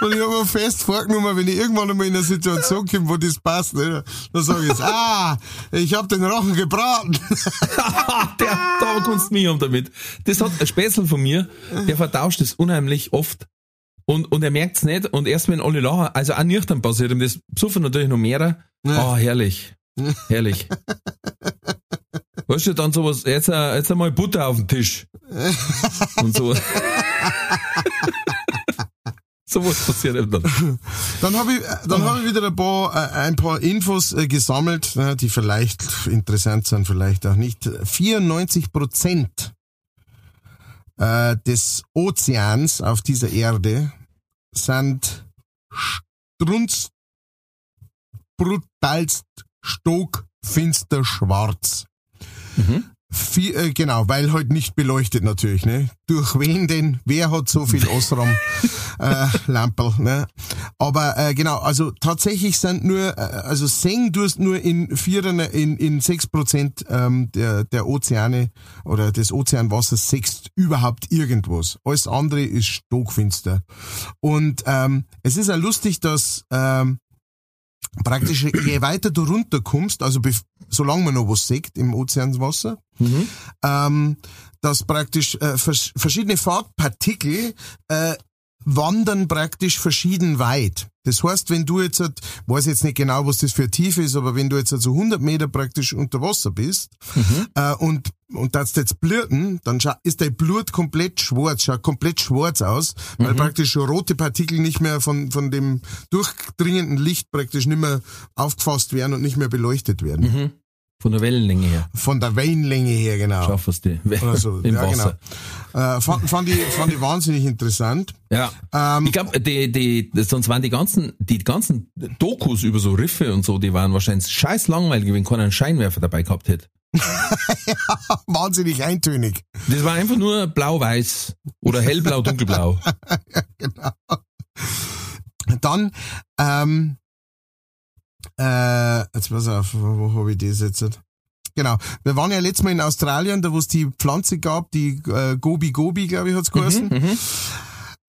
S3: Und ich habe mir fest vorgenommen, wenn ich irgendwann einmal in eine Situation komme, wo das passt, ne, dann sage ich jetzt, ah, ich habe den Rochen gebraten. [LAUGHS]
S2: der, da kannst du mich um damit. Das hat ein Späßel von mir, der vertauscht es unheimlich oft. Und, und er merkt's nicht. Und erst wenn alle lachen, also auch nüchtern passiert ihm das, suchen natürlich noch mehrere. Oh, herrlich. Herrlich. Weißt du, dann sowas, jetzt, äh, jetzt einmal Butter auf den Tisch. Und so. [LAUGHS] so was passiert eben dann. [LAUGHS]
S3: Dann habe ich, dann habe ich wieder ein paar, äh, ein paar Infos äh, gesammelt, ne, die vielleicht interessant sind, vielleicht auch nicht. 94 Prozent äh, des Ozeans auf dieser Erde sind strunz brutalst stockfinster schwarz.
S2: Mhm.
S3: Vier, äh, genau, weil halt nicht beleuchtet natürlich, ne? Durch wen denn? Wer hat so viel Osram [LAUGHS] äh, Lamperl, ne? Aber äh, genau, also tatsächlich sind nur, äh, also sehen durst nur in vier, in in sechs Prozent ähm, der der Ozeane oder des Ozeanwassers sechst überhaupt irgendwas. Alles andere ist stockfinster. Und ähm, es ist ja lustig, dass ähm, praktisch je weiter du runterkommst, also solange man noch was sieht im Ozeanswasser,
S2: Mhm.
S3: ähm, dass praktisch äh, vers verschiedene Farbpartikel äh, wandern praktisch verschieden weit. Das heißt, wenn du jetzt, halt, weiß jetzt nicht genau, was das für Tiefe ist, aber wenn du jetzt so also 100 Meter praktisch unter Wasser bist
S2: Mhm.
S3: äh, und und das jetzt bluten, dann ist dein Blut komplett schwarz, schaut komplett schwarz aus, weil praktisch schon rote Partikel nicht mehr von von dem durchdringenden Licht praktisch nicht mehr aufgefasst werden und nicht mehr beleuchtet werden.
S2: Mhm. Von der Wellenlänge her.
S3: Von der Wellenlänge her, genau.
S2: Schaffen es die.
S3: Oder so. [LAUGHS]
S2: Im
S3: ja,
S2: Wasser.
S3: genau. Äh, fand, fand, ich, fand ich wahnsinnig interessant.
S2: Ja.
S3: Ähm,
S2: Ich glaube, die, die, sonst waren die ganzen, die ganzen Dokus über so Riffe und so, die waren wahrscheinlich scheiß langweilig, wenn keiner einen Scheinwerfer dabei gehabt hätte. [LAUGHS]
S3: wahnsinnig eintönig.
S2: Das war einfach nur blau-weiß oder hellblau, dunkelblau. [LAUGHS]
S3: Dann, ähm, äh, jetzt pass auf, wo, wo habe ich das jetzt? Genau. Wir waren ja letztes Mal in Australien, da wo es die Pflanze gab, die äh, Gobi Gobi, glaube ich, hat's geheißen.
S2: Mhm.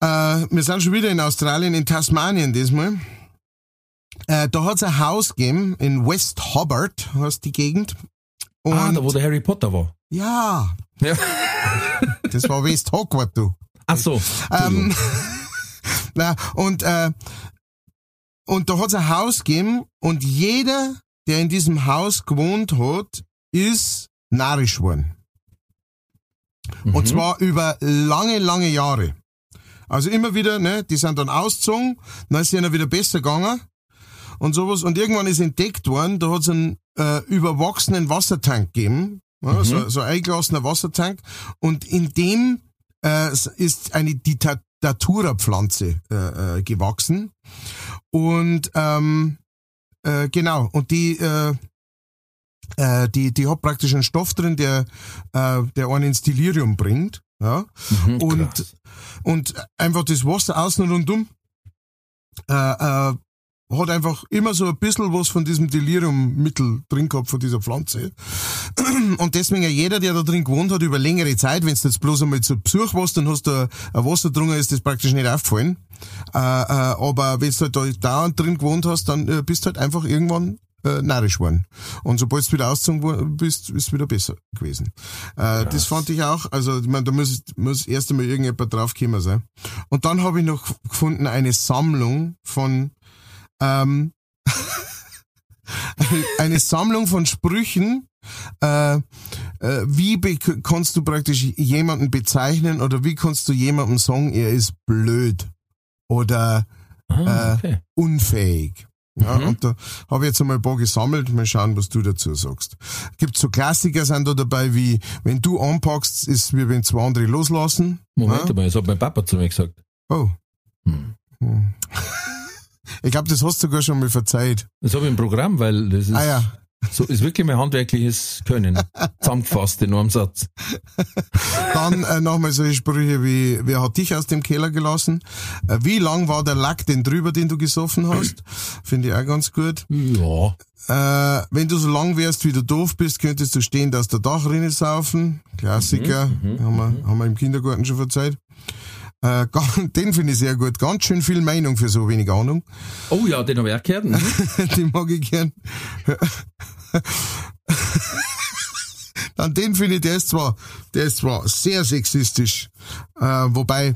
S3: Äh, wir sind schon wieder in Australien, in Tasmanien diesmal. Äh, da hat's ein Haus gegeben, in West Hobart, heißt die Gegend. Und
S2: Ah, da wo der Harry Potter war.
S3: ja,
S2: Ja. [LAUGHS]
S3: das war West Hogwarts, du.
S2: Ach so.
S3: Ähm, [LAUGHS] na, und, äh, und da hat's ein Haus gegeben und jeder, der in diesem Haus gewohnt hat, ist narrisch worden. Und
S2: Mhm.
S3: zwar über lange, lange Jahre. Also immer wieder, ne, die sind dann ausgezogen, dann ist es ihnen wieder besser gegangen und sowas. Und irgendwann ist entdeckt worden, da hat's einen äh, überwachsenen Wassertank gegeben, ja, so, so ein eingelassener Wassertank. Und in dem äh, ist eine Datura-Pflanze äh, äh, gewachsen. Und ähm, äh, genau, und die, äh, äh, die, die hat praktisch einen Stoff drin, der, äh, der einen ins Delirium bringt. Ja?
S2: Mhm,
S3: und,
S2: krass.
S3: und einfach das Wasser außen rundum äh, äh, hat einfach immer so ein bisschen was von diesem Deliriummittel drin gehabt, von dieser Pflanze. [CLEARS THROAT] Und deswegen ja jeder, der da drin gewohnt hat, über längere Zeit, wenn du jetzt bloß einmal zu Besuch warst, dann hast du ein Wasser drungen, ist das praktisch nicht aufgefallen. Äh, äh, aber wenn du halt da dauernd drin gewohnt hast, dann äh, bist du halt einfach irgendwann narrisch worden. Und sobald du wieder ausgezogen bist, ist es wieder besser gewesen. Äh, das fand ich auch, also ich meine, da muss, muss erst einmal irgendjemand draufgekommen sein. Und dann habe ich noch gefunden eine Sammlung von ähm, [LAUGHS] eine Sammlung von Sprüchen, äh, äh, wie kannst du praktisch jemanden bezeichnen oder wie kannst du jemandem sagen, er ist blöd oder
S2: Ah,
S3: äh,
S2: okay.
S3: unfähig. Ja,
S2: Mhm.
S3: und da habe ich jetzt einmal ein paar gesammelt, mal schauen, was du dazu sagst. Gibt so Klassiker sind da dabei wie, wenn du anpackst, ist wie wenn zwei andere loslassen.
S2: Moment
S3: ja?
S2: mal, das hat mein Papa zu mir gesagt.
S3: Oh.
S2: Hm.
S3: Hm. Ich glaube, das hast du sogar schon mal verzeiht.
S2: Das habe ich im Programm, weil das ist.
S3: Ah ja.
S2: So ist wirklich mein handwerkliches Können. [LAUGHS] Zusammengefasst in einem Satz.
S3: Dann äh, nochmal solche Sprüche wie, wer hat dich aus dem Keller gelassen? Äh, wie lang war der Lack denn drüber, den du gesoffen hast? Finde ich auch ganz gut.
S2: Ja.
S3: Äh, wenn du so lang wärst, wie du doof bist, könntest du stehen, dass der Dachrinne saufen. Klassiker. haben, wir, haben wir im Kindergarten schon verzeiht. Äh, [LAUGHS] den finde ich sehr gut. Ganz schön viel Meinung für so wenig Ahnung.
S2: Oh ja, den habe ich auch gehört. Mhm. [LAUGHS]
S3: den mag ich gern. [LAUGHS] Dann den finde ich, der ist zwar, der ist zwar sehr sexistisch, äh, wobei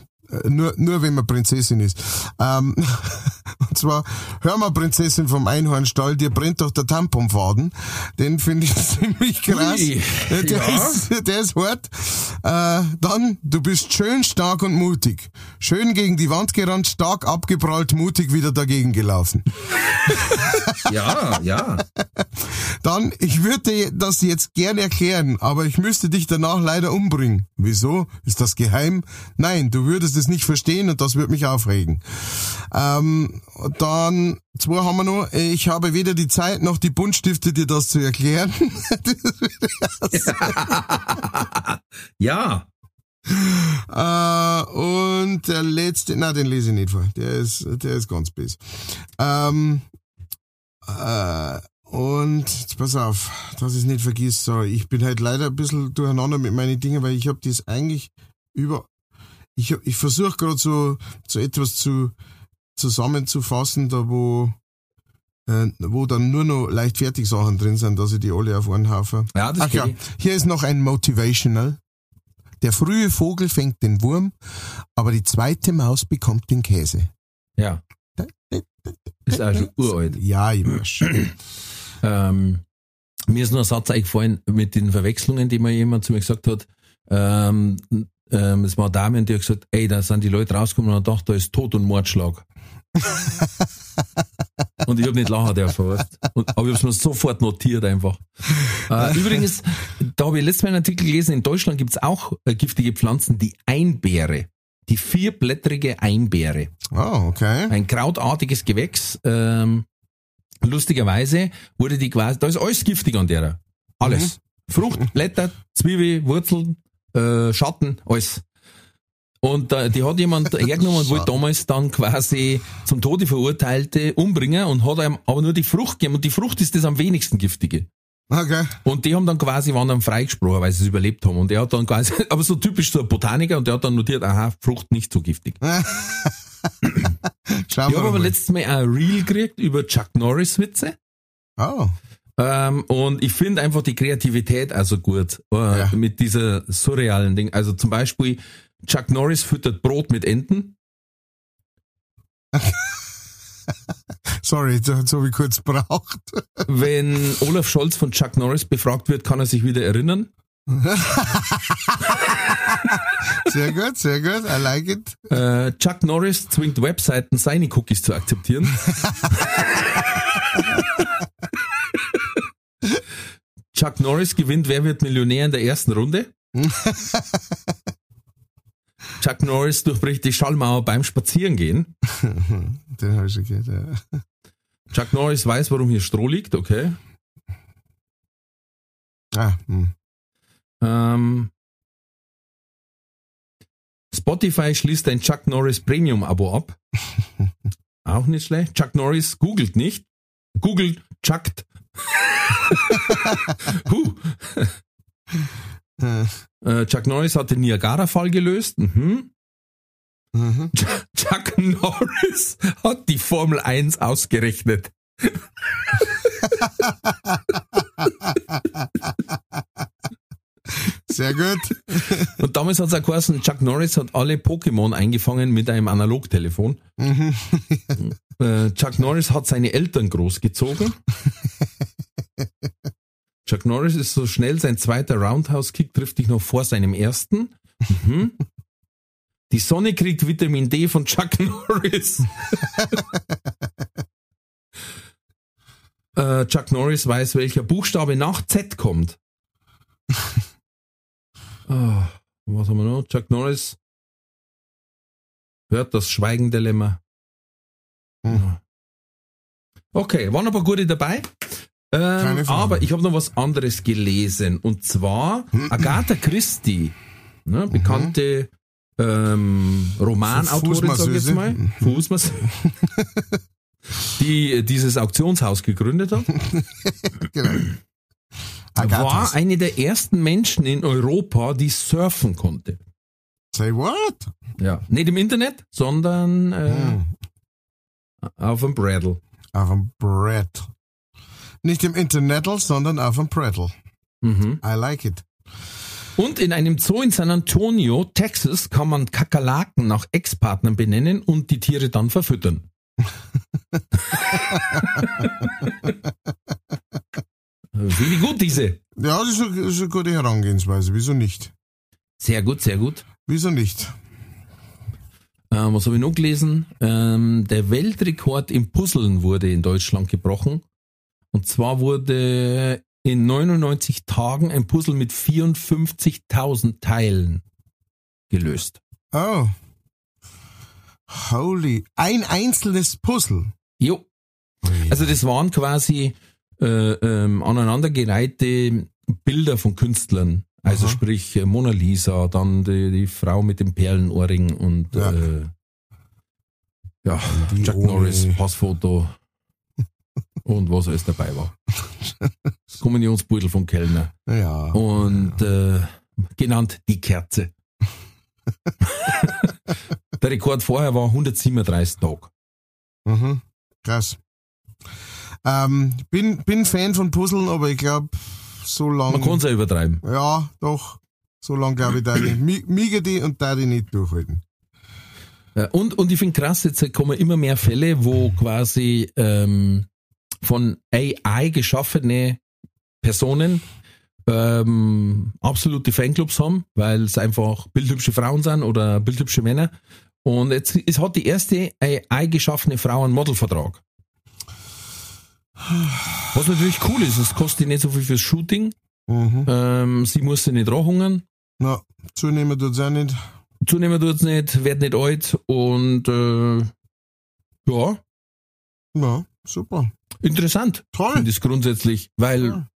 S3: nur, nur wenn man Prinzessin ist. Ähm, [LAUGHS] und zwar, hör mal, Prinzessin vom Einhornstall, dir brennt doch der Tamponfaden. Den finde ich [LAUGHS] ziemlich krass.
S2: Ui,
S3: der,
S2: ja.
S3: ist, der ist hart. Äh, dann, du bist schön stark und mutig. Schön gegen die Wand gerannt, stark abgeprallt, mutig wieder dagegen gelaufen. [LAUGHS]
S2: Ja, ja.
S3: Dann, ich würde das jetzt gern erklären, aber ich müsste dich danach leider umbringen. Wieso? Ist das geheim? Nein, du würdest es nicht verstehen und das würde mich aufregen. Ähm, dann, zwei haben wir noch. Ich habe weder die Zeit noch die Buntstifte, dir das zu erklären. [LAUGHS] [LAUGHS]
S2: Ja.
S3: äh, und der letzte, na, den lese ich nicht vor. Der ist, der ist ganz böse. Ähm, äh, und jetzt pass auf, dass ich es nicht vergisst, sorry. Ich bin halt leider ein bisschen durcheinander mit meinen Dingen, weil ich habe das eigentlich über. Ich, ich versuche gerade so, so etwas zu zusammenzufassen, da wo, äh, wo dann nur noch leichtfertig Sachen drin sind, dass ich die alle auf einen Haufen.
S2: Ja, das
S3: Ach ja, hier ist noch ein Motivational. Der frühe Vogel fängt den Wurm, aber die zweite Maus bekommt den Käse.
S2: Ja. Ist auch schon uralt.
S3: Ja, ich weiß. [CLEARS THROAT]
S2: Ähm, mir ist nur ein Satz eingefallen mit den Verwechslungen, die mir jemand zu mir gesagt hat. Ähm, ähm, es war und die hat gesagt, ey, da sind die Leute rausgekommen und haben gedacht, da ist Tod und Mordschlag. [LAUGHS] und ich habe nicht lachen dürfen, weißt und, Aber ich habe es mir sofort notiert einfach. Äh, [LAUGHS] übrigens, da habe ich letztes Mal einen Artikel gelesen, in Deutschland gibt es auch äh, giftige Pflanzen, die Einbeere. Die vierblättrige Einbeere
S3: Oh, okay.
S2: ein krautartiges Gewächs. Ähm, lustigerweise wurde die quasi, da ist alles giftig an der. Alles. Frucht, Blätter, Zwiebel, Wurzeln, äh, Schatten, alles. Und äh, die hat jemand [LAUGHS] hergenommen und wollte damals dann quasi zum Tode verurteilte umbringen und hat ihm aber nur die Frucht gegeben. Und die Frucht ist das am wenigsten giftige.
S3: Okay.
S2: Und die haben dann quasi, waren dann freigesprochen, weil sie es überlebt haben. Und er hat dann quasi, [LAUGHS] aber so typisch so ein Botaniker, und der hat dann notiert, aha, Frucht nicht so giftig. [LAUGHS]
S3: Schauen
S2: Ich habe aber letztes Mal ein Reel gekriegt über Chuck Norris Witze.
S3: Oh.
S2: Ähm, und ich finde einfach die Kreativität also gut äh,
S3: Ja.
S2: mit dieser surrealen Ding. Also zum Beispiel Chuck Norris füttert Brot mit Enten. [LAUGHS]
S3: Sorry, das habe ich kurz braucht. [LAUGHS]
S2: Wenn Olaf Scholz von Chuck Norris befragt wird, kann er sich wieder erinnern. [LAUGHS]
S3: Sehr gut, sehr gut. I like it.
S2: Äh, Chuck Norris zwingt Webseiten, seine Cookies zu akzeptieren. Chuck Norris gewinnt Wer wird Millionär in der ersten Runde. [LAUGHS] Chuck Norris durchbricht die Schallmauer beim Spazierengehen. [LAUGHS]
S3: Den habe ich schon gehört, ja.
S2: Chuck Norris weiß, warum hier Stroh liegt, okay.
S3: Ah, hm.
S2: Ähm, Spotify schließt ein Chuck Norris Premium-Abo ab. [LAUGHS] Auch nicht schlecht. Chuck Norris googelt nicht. Google chuckt. Huh.
S3: Äh,
S2: Chuck Norris hat den Niagara-Fall gelöst. Mhm.
S3: mhm.
S2: Chuck Norris hat die Formel 1 ausgerechnet.
S3: Sehr gut.
S2: Und damals hat es auch geheißen, Chuck Norris hat alle Pokémon eingefangen mit einem Analogtelefon.
S3: Mhm.
S2: Äh, Chuck Norris hat seine Eltern großgezogen. Chuck Norris ist so schnell, sein zweiter Roundhouse-Kick trifft dich noch vor seinem ersten. Mhm. Die Sonne kriegt Vitamin D von Chuck Norris. [LAUGHS] äh, Chuck Norris weiß, welcher Buchstabe nach Z kommt. Ah, was haben wir noch? Chuck Norris hört das schweigende Lämmer.
S3: Hm.
S2: Okay, waren aber gute dabei. Ähm, aber ich habe noch was anderes gelesen. Und zwar Agatha Christie, ne, bekannte ähm, Romanautorin, sag ich jetzt mal. Fußmasse. [LAUGHS] die äh, dieses Auktionshaus gegründet hat,
S3: Genau.
S2: war eine der ersten Menschen in Europa, die surfen konnte.
S3: Say what?
S2: Ja. Nicht im Internet, sondern äh,
S3: Hm.
S2: auf dem Bradle.
S3: Auf dem Brett. Nicht im Internetal, sondern auf dem Brettel.
S2: Mhm.
S3: I like it.
S2: Und in einem Zoo in San Antonio, Texas, kann man Kakerlaken nach Ex-Partnern benennen und die Tiere dann verfüttern. [LAUGHS] Wie gut diese.
S3: Ja, das ist eine, ist eine gute Herangehensweise. Wieso nicht?
S2: Sehr gut, sehr gut.
S3: Wieso nicht?
S2: Ähm, was habe ich noch gelesen? Ähm, der Weltrekord im Puzzeln wurde in Deutschland gebrochen. Und zwar wurde in 99 Tagen ein Puzzle mit 54.000 Teilen gelöst.
S3: Oh. Holy. Ein einzelnes Puzzle.
S2: Jo. Also das waren quasi äh, ähm, aneinandergereihte Bilder von Künstlern. Also
S3: Aha.
S2: sprich äh, Mona Lisa, dann die, die Frau mit dem Perlenohrring und
S3: Ja.
S2: äh, ja
S3: ohne-
S2: Norris, Passfoto und was alles dabei war. Kommunionsbeutel vom Kellner
S3: Ja.
S2: und äh, genannt die Kerze. [LAUGHS] Der Rekord vorher war 137 Tage.
S3: Mhm. Krass. Ähm, bin, bin Fan von Puzzeln, aber ich glaube, so lange.
S2: Man kann es ja übertreiben.
S3: Ja, doch. So lange glaube ich, da ich miege die und da die nicht durchhalten.
S2: Ja, Und, und ich finde krass, jetzt kommen immer mehr Fälle, wo quasi ähm, von AI geschaffene Personen ähm, absolute Fanclubs haben, weil es einfach bildhübsche Frauen sind oder bildhübsche Männer. Und jetzt es hat die erste AI geschaffene Frau einen Modelvertrag. Was natürlich cool ist, es kostet nicht so viel fürs Shooting.
S3: Mhm.
S2: Ähm, sie muss sich nicht rahungern.
S3: Na, zunehmen tut's auch nicht.
S2: Zunehmen tut's nicht, wird nicht alt und äh, ja,
S3: Ja, super.
S2: Interessant.
S3: Toll.
S2: Finde ich grundsätzlich, weil
S3: Ja.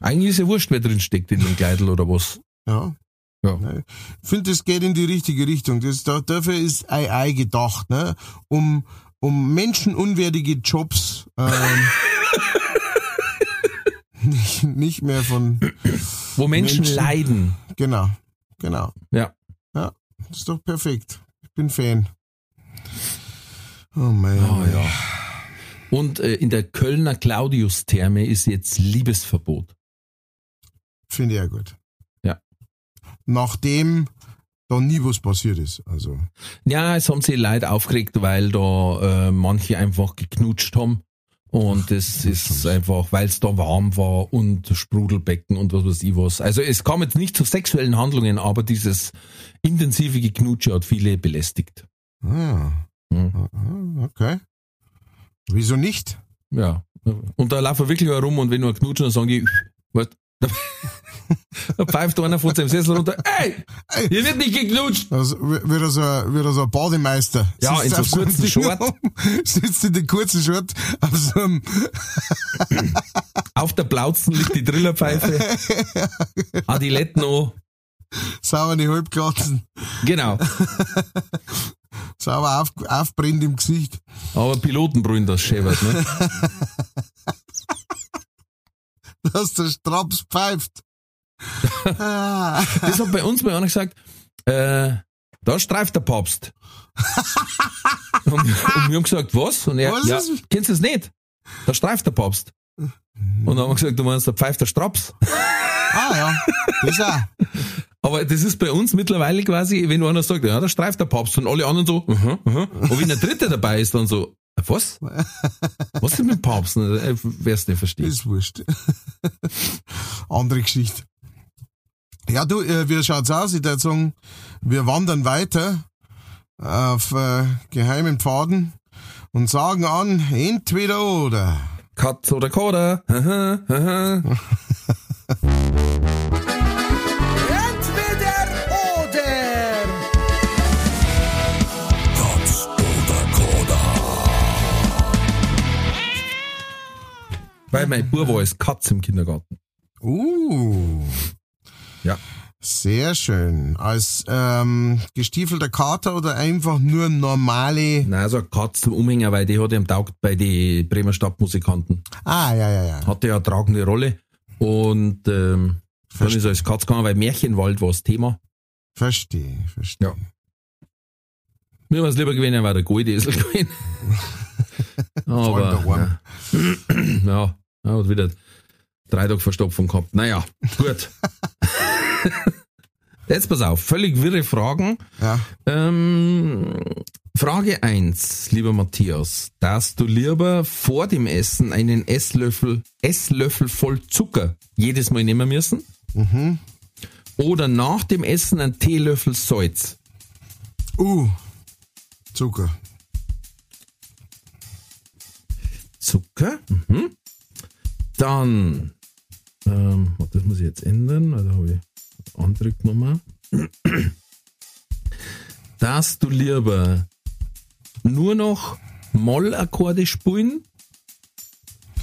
S2: eigentlich ist ja wurscht, wer drin steckt in dem Kleidel oder was.
S3: Ja.
S2: Ja.
S3: Ich finde, das geht in die richtige Richtung. Das, da, dafür ist AI gedacht, ne? Um, um menschenunwertige Jobs ähm, [LAUGHS] nicht, nicht mehr von
S2: Wo Menschen,
S3: Menschen.
S2: leiden.
S3: genau, genau.
S2: Ja.
S3: Ja, das ist doch perfekt. Ich bin Fan. Oh mein.
S2: Oh, ja. Und äh, in der Kölner Claudius-Therme ist jetzt Liebesverbot.
S3: Finde ich ja gut.
S2: Ja.
S3: Nachdem da nie was passiert ist. Also,
S2: Ja, es haben sich Leute aufgeregt, weil da äh, manche einfach geknutscht haben. Und das ist einfach, weil es da warm war und Sprudelbecken und was weiß ich was. Also es kam jetzt nicht zu sexuellen Handlungen, aber dieses intensive Geknutsche hat viele belästigt.
S3: ah,
S2: Hm.
S3: ah, okay. Wieso nicht?
S2: Ja. Und da laufen wirklich herum und wenn nur knutschen, dann sagen die, was? [LAUGHS] da pfeift einer von seinem Sessel runter, ey, hier wird nicht geknutscht.
S3: Also, wie- wie so, ein- wie so ein Bademeister.
S2: Ja, in so kurzen Short. [LAUGHS]
S3: Sitzt in den kurzen Short auf so einem,
S2: Auf der Plauzen liegt die Drillerpfeife. [LAUGHS] Adiletten an.
S3: sauberen Halbklatzen,
S2: Genau. [LAUGHS]
S3: sauber auf, aufbrennt im Gesicht.
S2: Aber Piloten brüllen [LAUGHS] das schäbert, ne?
S3: Dass der Straps pfeift. [LAUGHS] ah,
S2: Das hat bei uns bei einer gesagt, äh, da streift der Papst. und, und wir haben gesagt, was? Und er,
S3: Was
S2: ja, kennst du das nicht? Da streift der Papst. Und dann haben wir gesagt, du meinst, da pfeift der Straps.
S3: ah ja, das auch.
S2: Aber das ist bei uns mittlerweile quasi, wenn einer sagt, ja, da streift der Papst und alle anderen so, aha, aha. Und wenn der Dritte dabei ist, dann so, äh, was? [LAUGHS] Was ist mit dem Papst? Äh, Wer es nicht versteht.
S3: Ist wurscht. [LAUGHS] Andere Geschichte. Ja, du, äh, wie schaut's aus? Ich würde sagen, wir wandern weiter auf äh, geheimen Pfaden und sagen an, entweder oder.
S2: Katz oder Koda. [LAUGHS] Weil mein Bub war als Katz im Kindergarten.
S3: Uh,
S2: Ja.
S3: sehr schön. Als ähm, gestiefelter Kater oder einfach nur normale.
S2: Nein, also eine Katz zum Umhänger, weil die hat ihm taugt bei den Bremer Stadtmusikanten.
S3: Ah, ja, ja, ja.
S2: Hatte ja eine tragende Rolle. Und ähm, dann ist er als Katz gegangen, weil Märchenwald war das Thema.
S3: Verstehe, verstehe.
S2: Ja. Mir war es lieber gewesen, war der Goldesel gewesen. [LAUGHS] Aber, [CLEARS THROAT] ja, ja, hat wieder drei Tage Verstopfung gehabt. Naja, gut. [LAUGHS] Jetzt pass auf, völlig wirre Fragen.
S3: Ja.
S2: Ähm, Frage eins, lieber Matthias. Darfst du lieber vor dem Essen einen Esslöffel, Esslöffel voll Zucker jedes Mal nehmen müssen?
S3: Mhm.
S2: Oder nach dem Essen einen Teelöffel Salz?
S3: Uh, Zucker.
S2: Zucker. Mhm. Dann, ähm, das muss ich jetzt ändern, weil da habe ich andere genommen. Darfst du lieber nur noch Mollakkorde spielen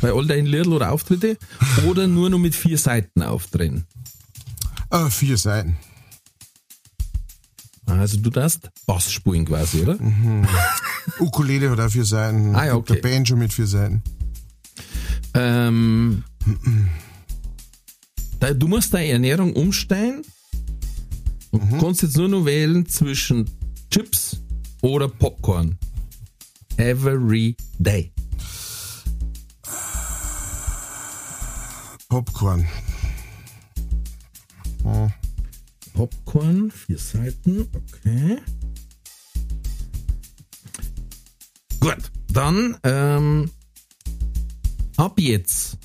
S2: bei all deinen Liedl oder Auftritte oder nur noch mit vier Seiten auftreten?
S3: Äh, vier Seiten.
S2: Also du darfst Bass spielen quasi, oder?
S3: Ukulele hat auch vier Seiten.
S2: Ah, ja, okay.
S3: Der Banjo mit vier Seiten.
S2: Ähm, da, du musst deine Ernährung umstellen und kannst jetzt nur noch wählen zwischen Chips oder Popcorn. Every day.
S3: Popcorn.
S2: Popcorn, vier Seiten, okay. Gut, dann ähm, ab jetzt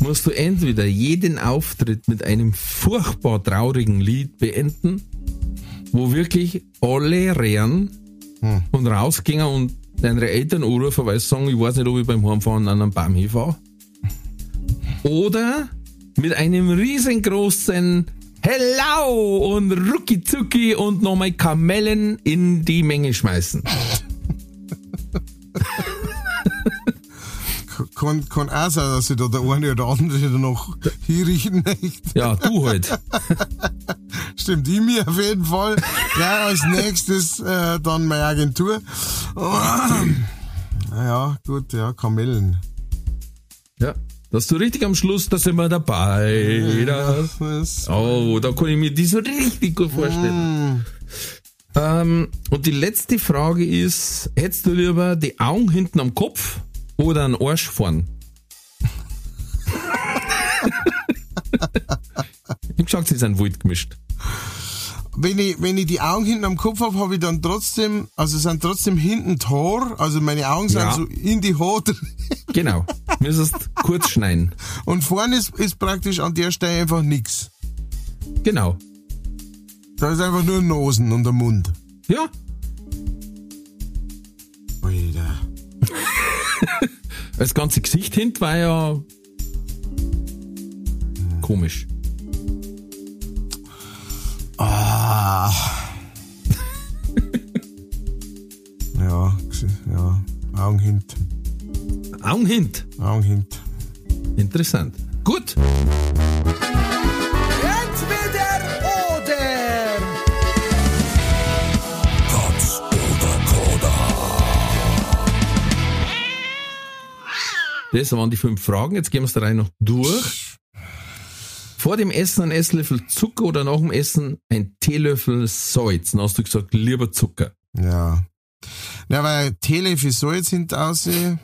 S2: musst du entweder jeden Auftritt mit einem furchtbar traurigen Lied beenden, wo wirklich alle rennen und rausgehen und deine Eltern anrufen, weil sie sagen, ich weiß nicht, ob ich beim Heimfahren an einem Baum hinfahre. Oder mit einem riesengroßen Hello und Rucki Zucki und nochmal Kamellen in die Menge schmeißen. [LAUGHS]
S3: Kann, kann auch sein, dass sich da der eine oder andere noch hinrichten möchte.
S2: Ja, du halt. [LAUGHS]
S3: Stimmt, ich mir auf jeden Fall. Ja, als nächstes äh, dann meine Agentur. Ja, gut, ja, Kamellen.
S2: Ja, dass du richtig am Schluss, da sind wir dabei. Da,
S3: Das,
S2: oh, da kann ich mir die so richtig gut vorstellen. Ähm, und die letzte Frage ist, hättest du lieber die Augen hinten am Kopf oder einen Arsch vorn? [LAUGHS] ich hab gesagt, sie sind wild gemischt.
S3: Wenn ich, wenn ich die Augen hinten am Kopf habe, habe ich dann trotzdem, also sind trotzdem hinten Tor, also meine Augen sind
S2: Ja.
S3: so in die Haut [LAUGHS]
S2: Genau. Müsstest kurz schneiden.
S3: und vorne ist, ist praktisch an der Stelle einfach nix.
S2: Genau.
S3: Da ist einfach nur Nosen und der Mund.
S2: Ja.
S3: Alter. [LAUGHS]
S2: Das ganze Gesicht hinten war ja komisch.
S3: Ah. [LAUGHS] ja, ja, Augen hint,
S2: Augen hint.
S3: Augen hint.
S2: Interessant. Gut.
S3: Entweder oder.
S2: Das waren die fünf Fragen. Jetzt gehen wir es der Reihe noch durch. Vor dem Essen ein Esslöffel Zucker oder nach dem Essen ein Teelöffel Salz. Dann hast du gesagt, lieber Zucker.
S3: Ja. Ja, weil Teelöffel Salz hinten aussehen,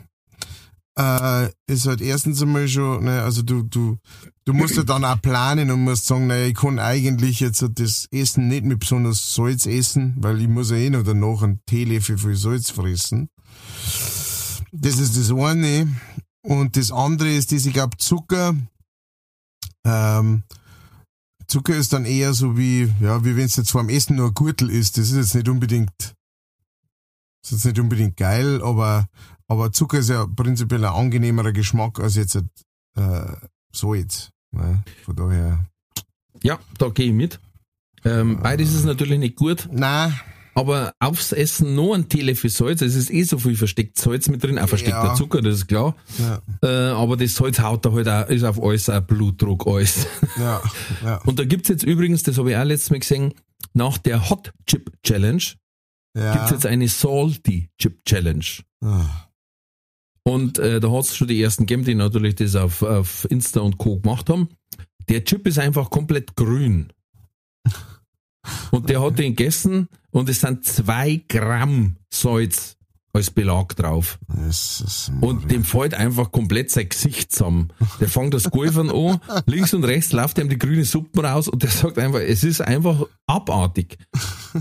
S3: äh, ist halt erstens einmal schon, ne, also du, du, du musst ja dann auch planen und musst sagen, naja, ich kann eigentlich jetzt das Essen nicht mit besonders Salz essen, weil ich muss ja eh noch danach einen Teelöffel viel Salz fressen. Das ist das eine. Und das andere ist, dass ich glaube, Zucker, ähm, Zucker ist dann eher so wie, ja, wie wenn es jetzt vor dem Essen nur ein Gürtel ist. Das ist jetzt nicht unbedingt, das ist jetzt nicht unbedingt geil, aber, aber Zucker ist ja prinzipiell ein angenehmerer Geschmack als jetzt äh, Salz. Ne? Von daher.
S2: Ja, da gehe ich mit. Ähm, beides ist natürlich nicht gut.
S3: Nein,
S2: aber aufs Essen noch ein Teelöffel Salz, es ist eh so viel versteckt Salz mit drin, auch versteckter
S3: Ja.
S2: Zucker, das ist klar.
S3: Ja.
S2: Äh, aber das Salz haut da halt auch, ist auf alles ein Blutdruck, alles.
S3: Ja, ja. [LAUGHS]
S2: Und da gibt's jetzt übrigens, das habe ich auch letztes Mal gesehen, nach der Hot Chip Challenge
S3: ja.
S2: gibt's jetzt eine Salty Chip Challenge.
S3: Ah.
S2: Und äh, da hat's schon die ersten gegeben, die natürlich das auf, auf Insta und Co. gemacht haben. Der Chip ist einfach komplett grün. Und der hat den gegessen und es sind zwei Gramm Salz als Belag drauf.
S3: Das
S2: Und dem fällt einfach komplett sein Gesicht zusammen. Der fängt das Golfern an, links und rechts läuft ihm die grüne Suppe raus und der sagt einfach, es ist einfach abartig.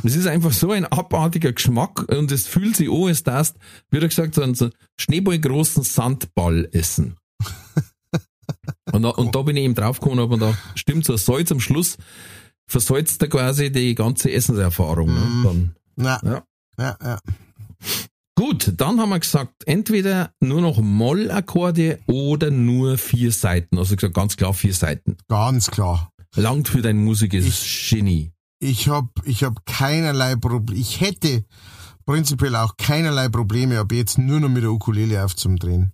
S2: Es ist einfach so ein abartiger Geschmack und es fühlt sich an, als darfst, wie er gesagt hat, so einen schneeballgroßen Sandball essen. Und da, und da bin ich eben draufgekommen und hab mir gedacht, stimmt, so ein Salz am Schluss versalzt er quasi die ganze Essenserfahrung. Ne? Dann,
S3: Na,
S2: ja.
S3: ja, ja.
S2: Gut, dann haben wir gesagt, entweder nur noch Mollakkorde oder nur vier Seiten. Also gesagt, ganz klar vier Seiten.
S3: Ganz klar.
S2: Langt für dein musiges Genie.
S3: Ich hab, ich hab keinerlei Probleme. Ich hätte prinzipiell auch keinerlei Probleme, ab jetzt nur noch mit der Ukulele aufzudrehen.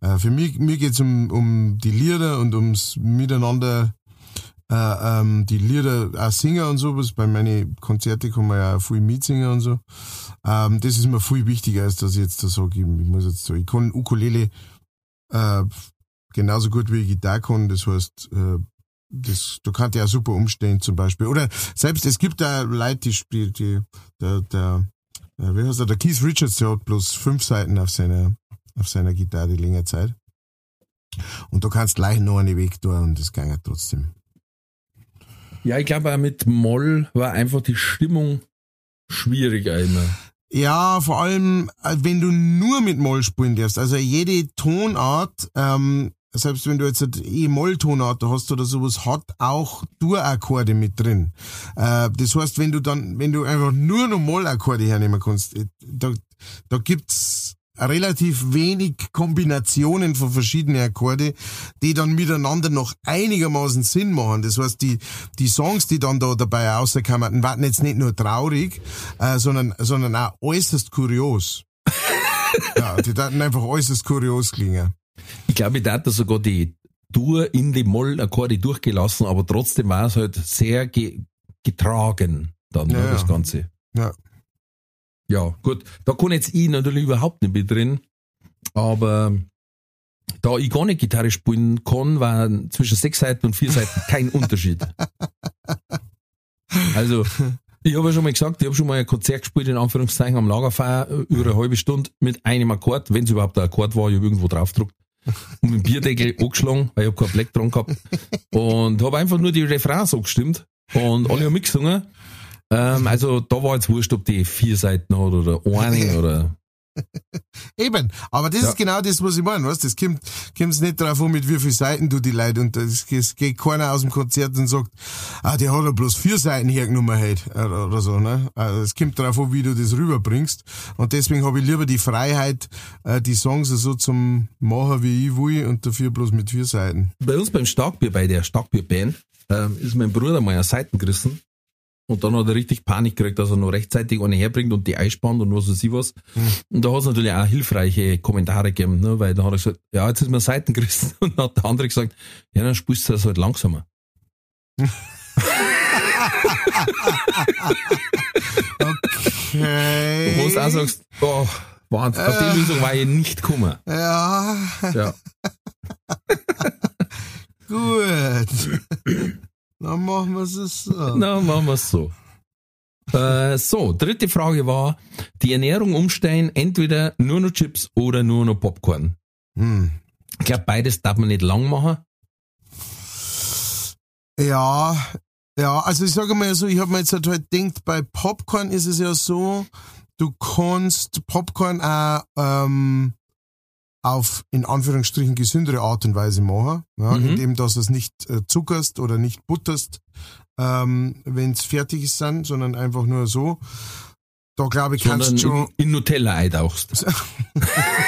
S3: Äh, für mich, mir geht's um, um die Lieder und ums Miteinander, äh, ähm, die Lieder auch singen und sowas. Bei meinen Konzerten kann man ja auch viel mitsingen und so. Ähm, das ist mir viel wichtiger, als dass ich jetzt da sage, ich, muss jetzt so, ich kann Ukulele äh, genauso gut wie ich Gitarre kann. Das heißt, äh, das, du kannst ja super umstellen zum Beispiel. Oder selbst, es gibt da Leute, die spielen, die, der, der, äh, wie heißt der, der Keith Richards, der hat bloß fünf Seiten auf seiner, auf seiner Gitarre die längere Zeit. Und du kannst leicht noch eine Weg tun und das ging trotzdem.
S2: Ja, ich glaube mit Moll war einfach die Stimmung schwieriger immer.
S3: Ja, vor allem, äh, wenn du nur mit Moll spielen darfst. Also jede Tonart, ähm, selbst wenn du jetzt E-Moll-Tonart hast oder sowas, hat auch Dur-Akkorde mit drin. Äh, das heißt, wenn du dann, wenn du einfach nur noch Moll-Akkorde hernehmen kannst, äh, da, da gibt's relativ wenig Kombinationen von verschiedenen Akkorde, die dann miteinander noch einigermaßen Sinn machen. Das heißt, die, die Songs, die dann da dabei rauskommen, waren jetzt nicht nur traurig, äh, sondern, sondern auch äußerst kurios. [LAUGHS] ja, die daten einfach äußerst kurios klingen.
S2: Ich glaube, ich hätte sogar die Dur in die Mollakkorde durchgelassen, aber trotzdem war es halt sehr ge getragen dann,
S3: Ja,
S2: ne,
S3: ja.
S2: das Ganze.
S3: Ja.
S2: Ja, gut. Da kann jetzt ich natürlich überhaupt nicht mit drin. Aber da ich gar nicht Gitarre spielen kann, war zwischen sechs Seiten und vier Seiten kein Unterschied. [LAUGHS] Also, ich habe ja schon mal gesagt, ich habe schon mal ein Konzert gespielt, in Anführungszeichen, am Lagerfeuer, über eine halbe Stunde mit einem Akkord, wenn es überhaupt ein Akkord war, ich habe irgendwo draufgedruckt. Und mit dem Bierdeckel [LAUGHS] angeschlagen, weil ich hab kein Black dran gehabt. Und habe einfach nur die Refrains angestimmt. Und alle haben mitgesungen. Ähm, [LAUGHS] also da war jetzt wurscht, ob die vier Seiten hat oder eine oder. [LAUGHS]
S3: Eben, aber das
S2: Ja.
S3: ist genau das, was ich meine, weißt Das kommt, kommt's nicht drauf an, mit wie vielen Seiten du die Leute, und es geht keiner aus dem Konzert und sagt, ah, der hat ja bloß vier Seiten hergenommen oder oder so, ne? Also es kommt drauf an, wie du das rüberbringst, und deswegen habe ich lieber die Freiheit, äh, die Songs so zum machen, wie ich will, und dafür bloß mit vier Seiten.
S2: Bei uns beim Starkbier, bei der Starkbierband, ähm, ist mein Bruder mal eine Seiten gerissen. Und dann hat er richtig Panik gekriegt, dass er noch rechtzeitig eine herbringt und die einspannt und was weiß ich was. Und da hat es natürlich auch hilfreiche Kommentare gegeben, ne? weil da hat er gesagt, ja, jetzt ist mir Seiten gerissen. [LAUGHS] Und dann hat der andere gesagt, ja, dann spielst du das halt langsamer.
S3: Okay.
S2: Wo du auch sagst, oh, Wahnsinn, auf die Lösung war ich nicht gekommen.
S3: Ja,
S2: Ja. [LAUGHS]
S3: gut. Dann machen wir es so.
S2: Na, machen wir es so. Äh, so, dritte Frage war, die Ernährung umstellen, entweder nur noch Chips oder nur noch Popcorn.
S3: Hm.
S2: Ich glaube, beides darf man nicht lang machen.
S3: Ja, ja, also ich sage mal so, ich habe mir jetzt halt halt gedacht, bei Popcorn ist es ja so, du kannst Popcorn auch ähm, auf in Anführungsstrichen gesündere Art und Weise machen, ja,
S2: Mhm.
S3: indem dass du es nicht äh, zuckerst oder nicht butterst, ähm, wenn es fertig ist, dann, sondern einfach nur so. Da glaube ich, kannst
S2: Sondern
S3: du schon,
S2: in, in Nutella eintauchst.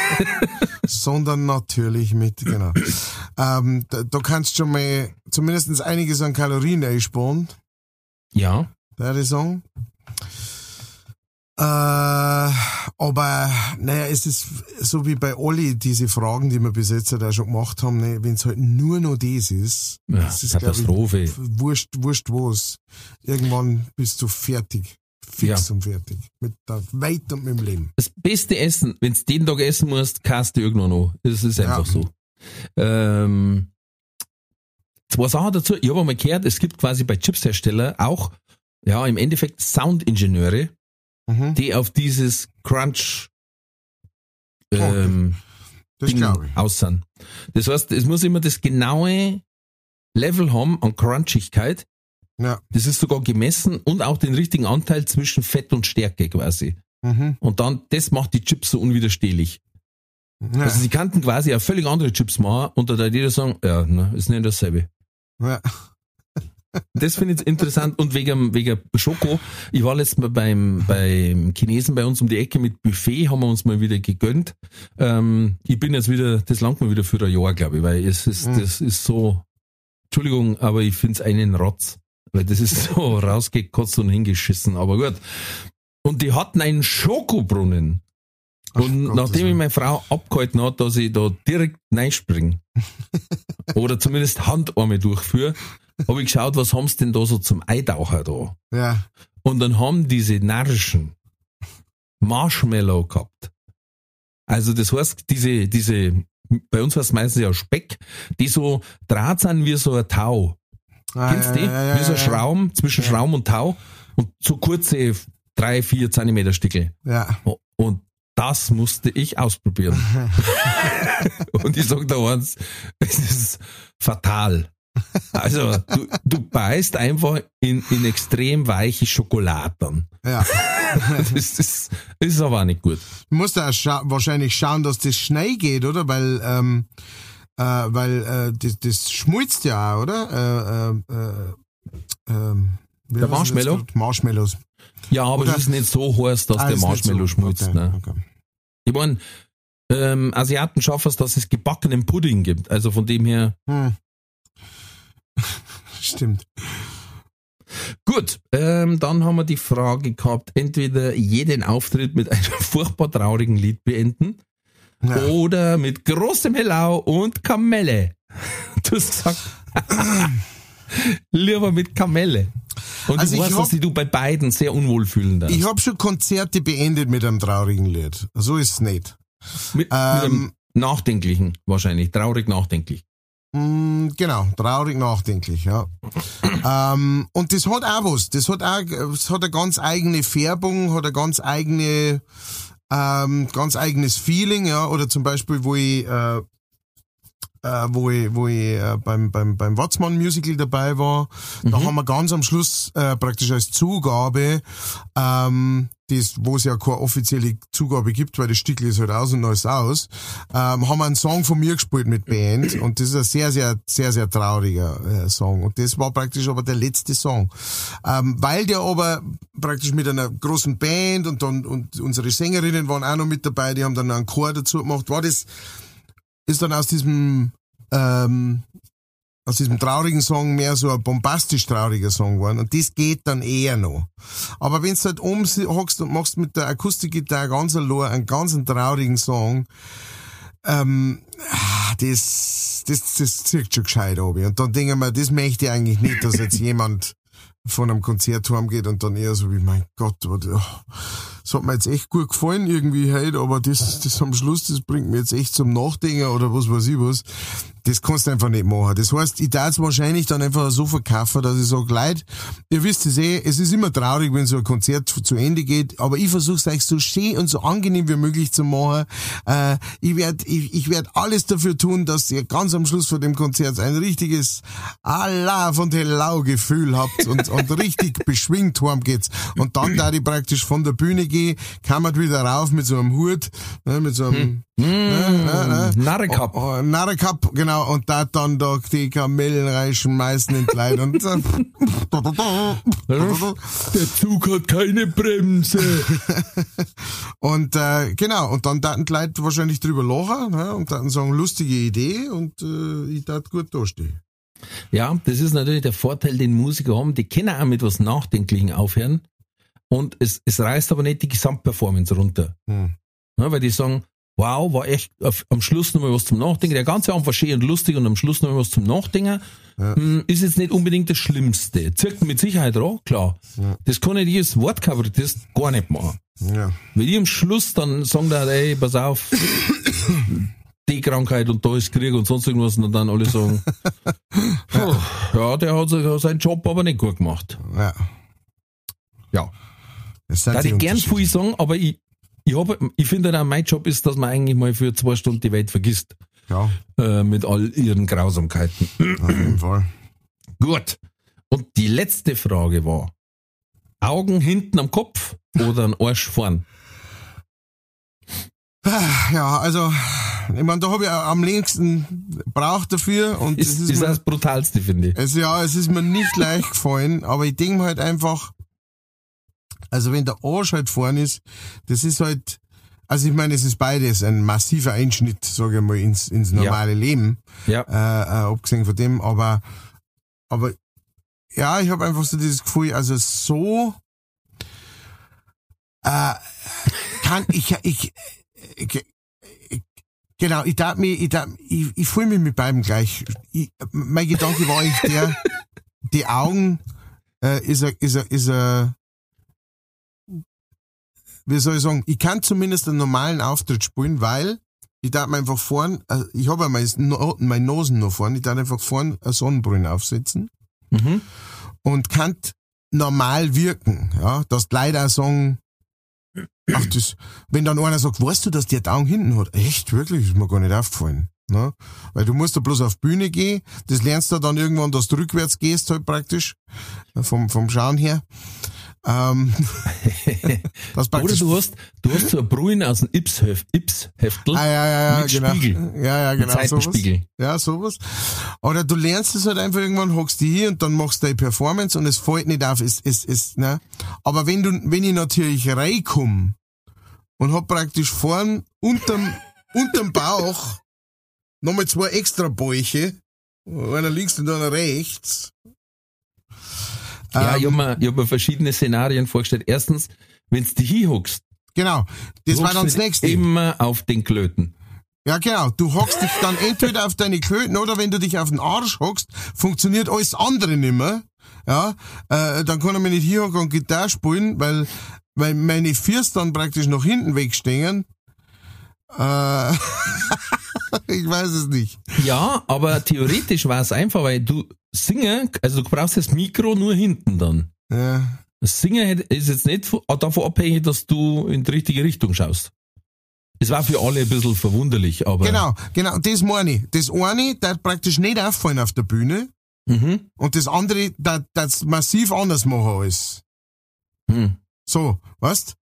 S2: [LAUGHS]
S3: sondern natürlich mit, genau. ähm, da, da kannst du schon mal zumindest einiges an Kalorien einsparen.
S2: Ja.
S3: würde ich sagen. Äh, aber naja, es ist so wie bei Olli, diese Fragen, die wir bis jetzt halt auch schon gemacht haben, ne, wenn es halt nur noch das ist,
S2: Ja,
S3: das ist
S2: Katastrophe.
S3: Ich, wurscht, wurscht was. Irgendwann bist du fertig. Fix
S2: Ja.
S3: und fertig. Mit der Welt und mit dem Leben.
S2: Das beste Essen, wenn du jeden Tag essen musst, kannst du irgendwann noch. Das ist einfach
S3: Ja.
S2: so. Ähm, zwei Sachen dazu. Ich habe einmal gehört, es gibt quasi bei Chipshersteller auch, ja, im Endeffekt Soundingenieure,
S3: Mhm.
S2: die auf dieses Crunch ähm,
S3: Das
S2: Ding
S3: glaube ich.
S2: aussehen. Das heißt, es muss immer das genaue Level haben an Crunchigkeit.
S3: Ja.
S2: Das ist sogar gemessen und auch den richtigen Anteil zwischen Fett und Stärke quasi.
S3: Mhm.
S2: Und dann, das macht die Chips so unwiderstehlich.
S3: Ja.
S2: Also sie kannten quasi auch völlig andere Chips machen und da da jeder sagen, ja, ne, ist nicht dasselbe.
S3: ja.
S2: Das finde ich interessant und wegen, wegen Schoko. Ich war letztes Mal beim, beim Chinesen bei uns um die Ecke mit Buffet, haben wir uns mal wieder gegönnt. Ähm, ich bin jetzt wieder, das langt mir wieder für ein Jahr, glaube ich, weil es ist,
S3: Mhm.
S2: das ist so, Entschuldigung, aber ich finde es einen Rotz. Weil das ist so [LAUGHS] rausgekotzt und hingeschissen, aber gut. Und die hatten einen Schokobrunnen.
S3: Ach
S2: Und
S3: Gott,
S2: nachdem ich meine Frau abgehalten hat, dass ich da direkt reinspringe, [LAUGHS] oder zumindest Handarme durchführe, habe ich geschaut, was haben sie denn da so zum Eintaucher da?
S3: ja.
S2: Und dann haben diese Narschen Marshmallow gehabt. Also das heißt, diese, diese, bei uns heißt es meistens ja Speck, die so draht sind wie so ein Tau.
S3: Ah,
S2: Kennst du
S3: ja,
S2: die?
S3: ja, ja,
S2: wie so ein Schraum, zwischen. Schraum und Tau und so kurze drei, vier Zentimeter Stickel.
S3: Ja.
S2: Und das musste ich ausprobieren. [LAUGHS] [LAUGHS] und ich sag da eins, es ist fatal. [LAUGHS] Also, du, du beißt einfach in, in extrem weiche Schokoladen.
S3: ja. [LAUGHS]
S2: Das ist, das ist aber auch nicht gut.
S3: Du musst ja scha wahrscheinlich schauen, dass das schnell geht, oder? Weil, ähm, äh, weil äh, das, das schmilzt ja auch, oder? Äh, äh, äh, ähm,
S2: Der Marshmallow?
S3: Marshmallows.
S2: Ja, aber
S3: Oder-
S2: es ist nicht so heiß, dass
S3: Ah,
S2: der Marshmallow
S3: so.
S2: schmilzt.
S3: Okay,
S2: Ne?
S3: okay.
S2: Ich mein, ähm, Asiaten schaffen es, dass es gebackenen Pudding gibt. Also von dem her,
S3: Hm. [LAUGHS] Stimmt.
S2: Gut, ähm, dann haben wir die Frage gehabt, entweder jeden Auftritt mit einem [LAUGHS] furchtbar traurigen Lied beenden
S3: Ja.
S2: oder mit großem Hellau und Kamelle. [LAUGHS] Du hast gesagt, lieber mit Kamelle. Und
S3: Also
S2: ich
S3: ich
S2: weiß,
S3: hab-
S2: dass du bei beiden sehr unwohl fühlen darfst.
S3: Ich habe schon Konzerte beendet mit einem traurigen Lied. So ist es nicht.
S2: mit, mit
S3: ähm,
S2: einem nachdenklichen wahrscheinlich, traurig nachdenklich.
S3: Mm, Genau, traurig nachdenklich, ja. ähm, und das hat auch was. Das hat auch, das hat eine ganz eigene Färbung, hat eine ganz eigene, ähm, ganz eigenes Feeling, ja. Oder zum Beispiel, wo ich, äh, äh, wo ich, wo ich äh, beim, beim, beim Watzmann Musical dabei war, da haben wir ganz am Schluss äh, praktisch als Zugabe, ähm, das, wo es ja keine offizielle Zugabe gibt, weil das Stück ist halt aus und alles aus, ähm, haben einen Song von mir gespielt mit Band und das ist ein sehr, sehr, sehr, sehr trauriger äh, Song und das war praktisch aber der letzte Song. Ähm, weil der aber praktisch mit einer großen Band und dann und unsere Sängerinnen waren auch noch mit dabei, die haben dann einen Chor dazu gemacht, war das ist dann aus diesem ähm, aus diesem traurigen Song mehr so ein bombastisch trauriger Song geworden und das geht dann eher noch. Aber wenn du halt oben hockst und machst mit der Akustikgitarre ganz allein einen ganz traurigen Song, ähm, ah, das, das, das zieht schon gescheit ab. Und dann denke ich mir, das möchte ich eigentlich nicht, dass jetzt [LAUGHS] jemand von einem Konzert heimgeht und dann eher so wie, mein Gott, oh, das hat mir jetzt echt gut gefallen irgendwie heute, aber das, das am Schluss, das bringt mir jetzt echt zum Nachdenken oder was weiß ich was. Das kannst du einfach nicht machen. Das heißt, ich darf es wahrscheinlich dann einfach so verkaufen, dass ich sage, Leute, ihr wisst es eh, es ist immer traurig, wenn so ein Konzert zu Ende geht, aber ich versuche es euch so schön und so angenehm wie möglich zu machen. Äh, ich werde ich, ich werd alles dafür tun, dass ihr ganz am Schluss von dem Konzert ein richtiges Allah von Hellau Gefühl habt und, [LAUGHS] und richtig beschwingt heimgeht. Und dann, da ich praktisch von der Bühne gehe, kann man wieder rauf mit so einem Hut, ne, mit so einem ne, ne, ne.
S2: Narrekap.
S3: Oh, oh, genau, und da dann da die Kamellen reinschmeißen in Leute und. [LAUGHS]
S2: Der Zug hat keine Bremse. [LAUGHS]
S3: Und äh, genau, und dann die Leute wahrscheinlich drüber lachen ne, und dann sagen, lustige Idee und äh, ich tat gut dastehen.
S2: Ja, das ist natürlich der Vorteil, den Musiker haben. Die können auch mit was Nachdenklichen aufhören. und es, es reißt aber nicht die Gesamtperformance runter.
S3: Hm.
S2: Ja, weil die sagen, wow, war echt auf, am Schluss nochmal was zum Nachdenken. Der ganze Abend war schön und lustig und am Schluss nochmal was zum Nachdenken. Hm, Ist jetzt nicht unbedingt das Schlimmste. Zirkt mit Sicherheit auch, klar. Das kann jedes Wortcover, das gar nicht machen.
S3: Ja.
S2: Wenn die am Schluss dann sagen, da, ey, pass auf, [COUGHS] die Krankheit und da ist Krieg und sonst irgendwas und dann alle sagen, [LAUGHS] puh, ja, der hat seinen Job aber nicht gut gemacht.
S3: ja.
S2: Ja.
S3: Das
S2: Da ich gern viel sagen, aber ich, ich, hab, ich finde halt auch, mein Job ist, dass man eigentlich mal für zwei Stunden die Welt vergisst.
S3: Ja,
S2: Äh, mit all ihren Grausamkeiten.
S3: auf jeden Fall.
S2: Gut. Und die letzte Frage war, Augen hinten am Kopf oder ein Arsch vorn?
S3: Ja, also, ich meine, da habe ich am längsten braucht dafür und
S2: Ist,
S3: das
S2: ist,
S3: ist, mir,
S2: das brutalste, finde ich.
S3: es, ja, es ist mir nicht leicht gefallen, aber ich denke mir halt einfach, also wenn der Arsch halt vorn ist, das ist halt, also ich meine, es ist beides ein massiver Einschnitt, sage ich mal, ins, ins normale Leben,
S2: Ja.
S3: äh, äh, abgesehen von dem, aber, aber ja, ich habe einfach so dieses Gefühl, also so äh, kann ich, ich, ich, ich genau, ich darf mich, ich, darf, ich, ich fühle mich mit beiden gleich. Ich, mein Gedanke war eigentlich der, [LAUGHS] die Augen äh, ist er, ist er, ist er, wie soll ich sagen, ich kann zumindest einen normalen Auftritt spielen, weil ich darf mir einfach vorn, äh, ich habe ja mein, No- mein Nosen noch vorn, ich darf einfach vorn eine Sonnenbrille aufsetzen
S2: Mhm.
S3: und kann normal wirken. Ja, dass die Leute auch sagen, ach das, wenn dann einer sagt, weißt du, dass der Daumen hinten hat? Echt, wirklich? Ist mir gar nicht aufgefallen. Ne? Weil du musst da bloß auf Bühne gehen, das lernst du dann irgendwann, dass du rückwärts gehst halt praktisch, vom, vom Schauen her. Ähm, [LAUGHS] das
S2: Oder du hast, du hast so eine Brühe aus dem Ips-Heft, Ips-Heftel.
S3: Ah, ja, ja, ja,
S2: Mit
S3: genau.
S2: Spiegel.
S3: Ja, ja, genau. Sowas. Ja, sowas. Oder du lernst es halt einfach irgendwann, hockst die hier und dann machst du deine Performance und es fällt nicht auf, es, es, es, ne. Aber wenn du, wenn ich natürlich reinkomme und hab praktisch vorn unterm, [LAUGHS] unterm Bauch nochmal zwei extra Bäuche, einer links und einer rechts.
S2: Ja,
S3: Ähm,
S2: ich habe mir, ich hab mir verschiedene Szenarien vorgestellt. Erstens, wenn du dich hinhockst,
S3: Genau. Das war dann das nächste.
S2: immer auf den Klöten.
S3: Ja, genau. Du hockst dich dann entweder auf deine Klöten oder wenn du dich auf den Arsch hockst, funktioniert alles andere nimmer. Ja, äh, dann kann ich mich nicht hier hocken und Gitarre spielen, weil, weil meine Füße dann praktisch nach hinten wegstehen. Äh, [LAUGHS] [LAUGHS] ich weiß es nicht.
S2: Ja, aber theoretisch war es einfach, weil du singen, also du brauchst das Mikro nur hinten dann.
S3: Ja,
S2: Das Singen hätte- ist jetzt nicht von- davon abhängig, dass du in die richtige Richtung schaust. Es war für alle ein bisschen verwunderlich, aber.
S3: genau, genau, das meine ich. Das eine, der praktisch nicht auffallen auf der Bühne
S2: Mhm.
S3: und das andere, der das massiv anders machen als.
S2: Hm.
S3: So, weißt?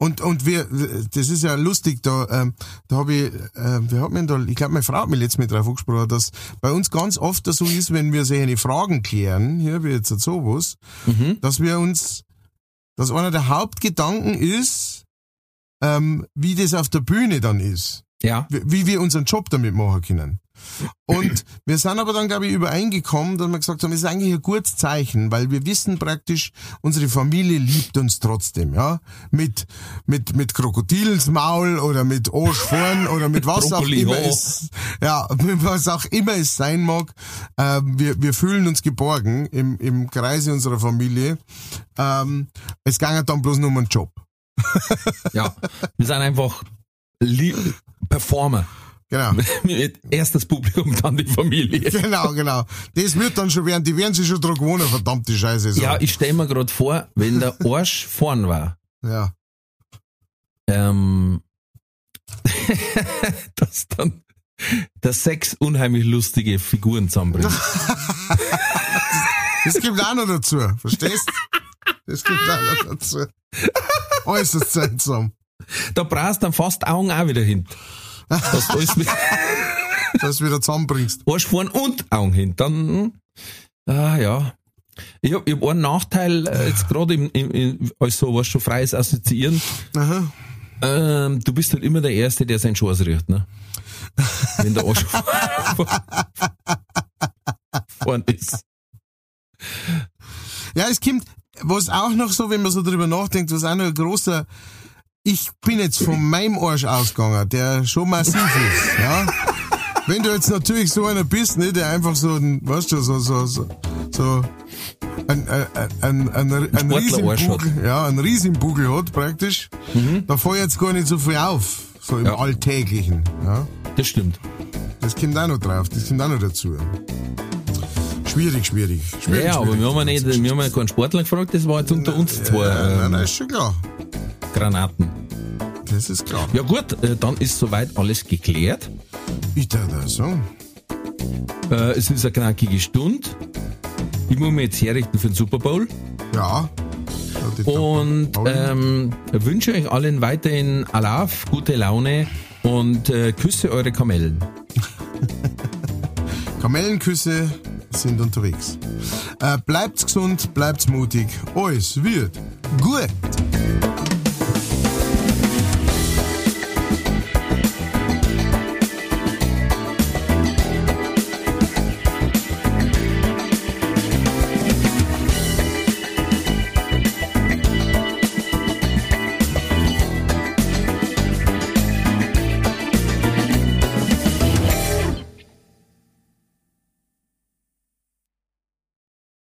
S3: Und, und wir, das ist ja lustig, da, ähm, da habe ich, äh, wir haben da, ich glaube, meine Frau hat mich letztes Mal drauf angesprochen, dass bei uns ganz oft das so ist, wenn wir solche Fragen klären, hier wie jetzt sowas,
S2: Mhm.
S3: dass wir uns, dass einer der Hauptgedanken ist, ähm, wie das auf der Bühne dann ist
S2: Ja.
S3: wie, wie wir unseren Job damit machen können. Und wir sind aber dann, glaube ich, übereingekommen, dass wir gesagt haben, es ist eigentlich ein gutes Zeichen, weil wir wissen praktisch, unsere Familie liebt uns trotzdem, ja. Mit, mit, mit Krokodilsmaul oder mit Arsch vorn oder mit was auch immer es, ja, mit was auch immer es sein mag. Ähm, wir, wir fühlen uns geborgen im, im Kreise unserer Familie. Ähm, es ging dann bloß nur um einen Job.
S2: Ja. Wir sind einfach Lie Performer.
S3: Genau. [LAUGHS]
S2: Erst das Publikum, dann die Familie. [LAUGHS]
S3: Genau, genau. Das wird dann schon werden, die werden sich schon dran gewohnen, verdammte Scheiße. So.
S2: Ja, ich stell mir gerade vor, wenn der [LAUGHS] Arsch vorn war,
S3: ja.
S2: ähm, dass dann der sechs unheimlich lustige Figuren zusammenbringt.
S3: Das gibt auch noch dazu, verstehst? Das gibt auch noch dazu. Äußerst seltsam.
S2: Da brauchst du dann fast Augen auch wieder hin. Dass du alles mit [LAUGHS]
S3: Dass du wieder zusammenbringst.
S2: Arsch vorn und Augen hin. Dann, ah ja. Ich hab, ich hab einen Nachteil, äh, jetzt gerade im, im, im, als so was schon freies Assoziieren.
S3: Aha.
S2: Ähm, du bist halt immer der Erste, der seinen Schoß riecht, ne? Wenn der Arsch vorn ist.
S3: Ja, es kommt, was auch noch so, wenn man so drüber nachdenkt, was auch noch ein großer, ich bin jetzt von meinem Arsch ausgegangen, der schon massiv ist, ja. Wenn du jetzt natürlich so einer bist, ne, der einfach so ein, weißt du, so, so, so, so, ein, ein, ein, ein, ein, ein Riesenbugel, ja, ein Riesenbugel hat praktisch, da fällt jetzt gar nicht so viel auf, so im
S2: Ja.
S3: Alltäglichen, ja.
S2: Das stimmt.
S3: Das kommt auch noch drauf, das kommt auch noch dazu. Schwierig, schwierig. schwierig
S2: Ja, aber
S3: schwierig.
S2: wir haben ja nicht, wir haben ja keinen Sportler gefragt, das war jetzt unter uns zwei
S3: nein,
S2: ähm,
S3: nein, ist schon klar.
S2: Granaten.
S3: Das ist klar.
S2: Ja gut, äh, dann ist soweit alles geklärt.
S3: Ich das sagen.
S2: Äh, es ist eine knackige Stunde. Ich muss mich jetzt herrichten für den Super Bowl
S3: Ja.
S2: Und ähm, wünsche euch allen weiterhin Alaf, gute Laune und äh, küsse eure Kamellen. [LAUGHS]
S3: Kamellenküsse sind unterwegs. Äh, bleibt's gesund, bleibt's mutig. Alles wird gut.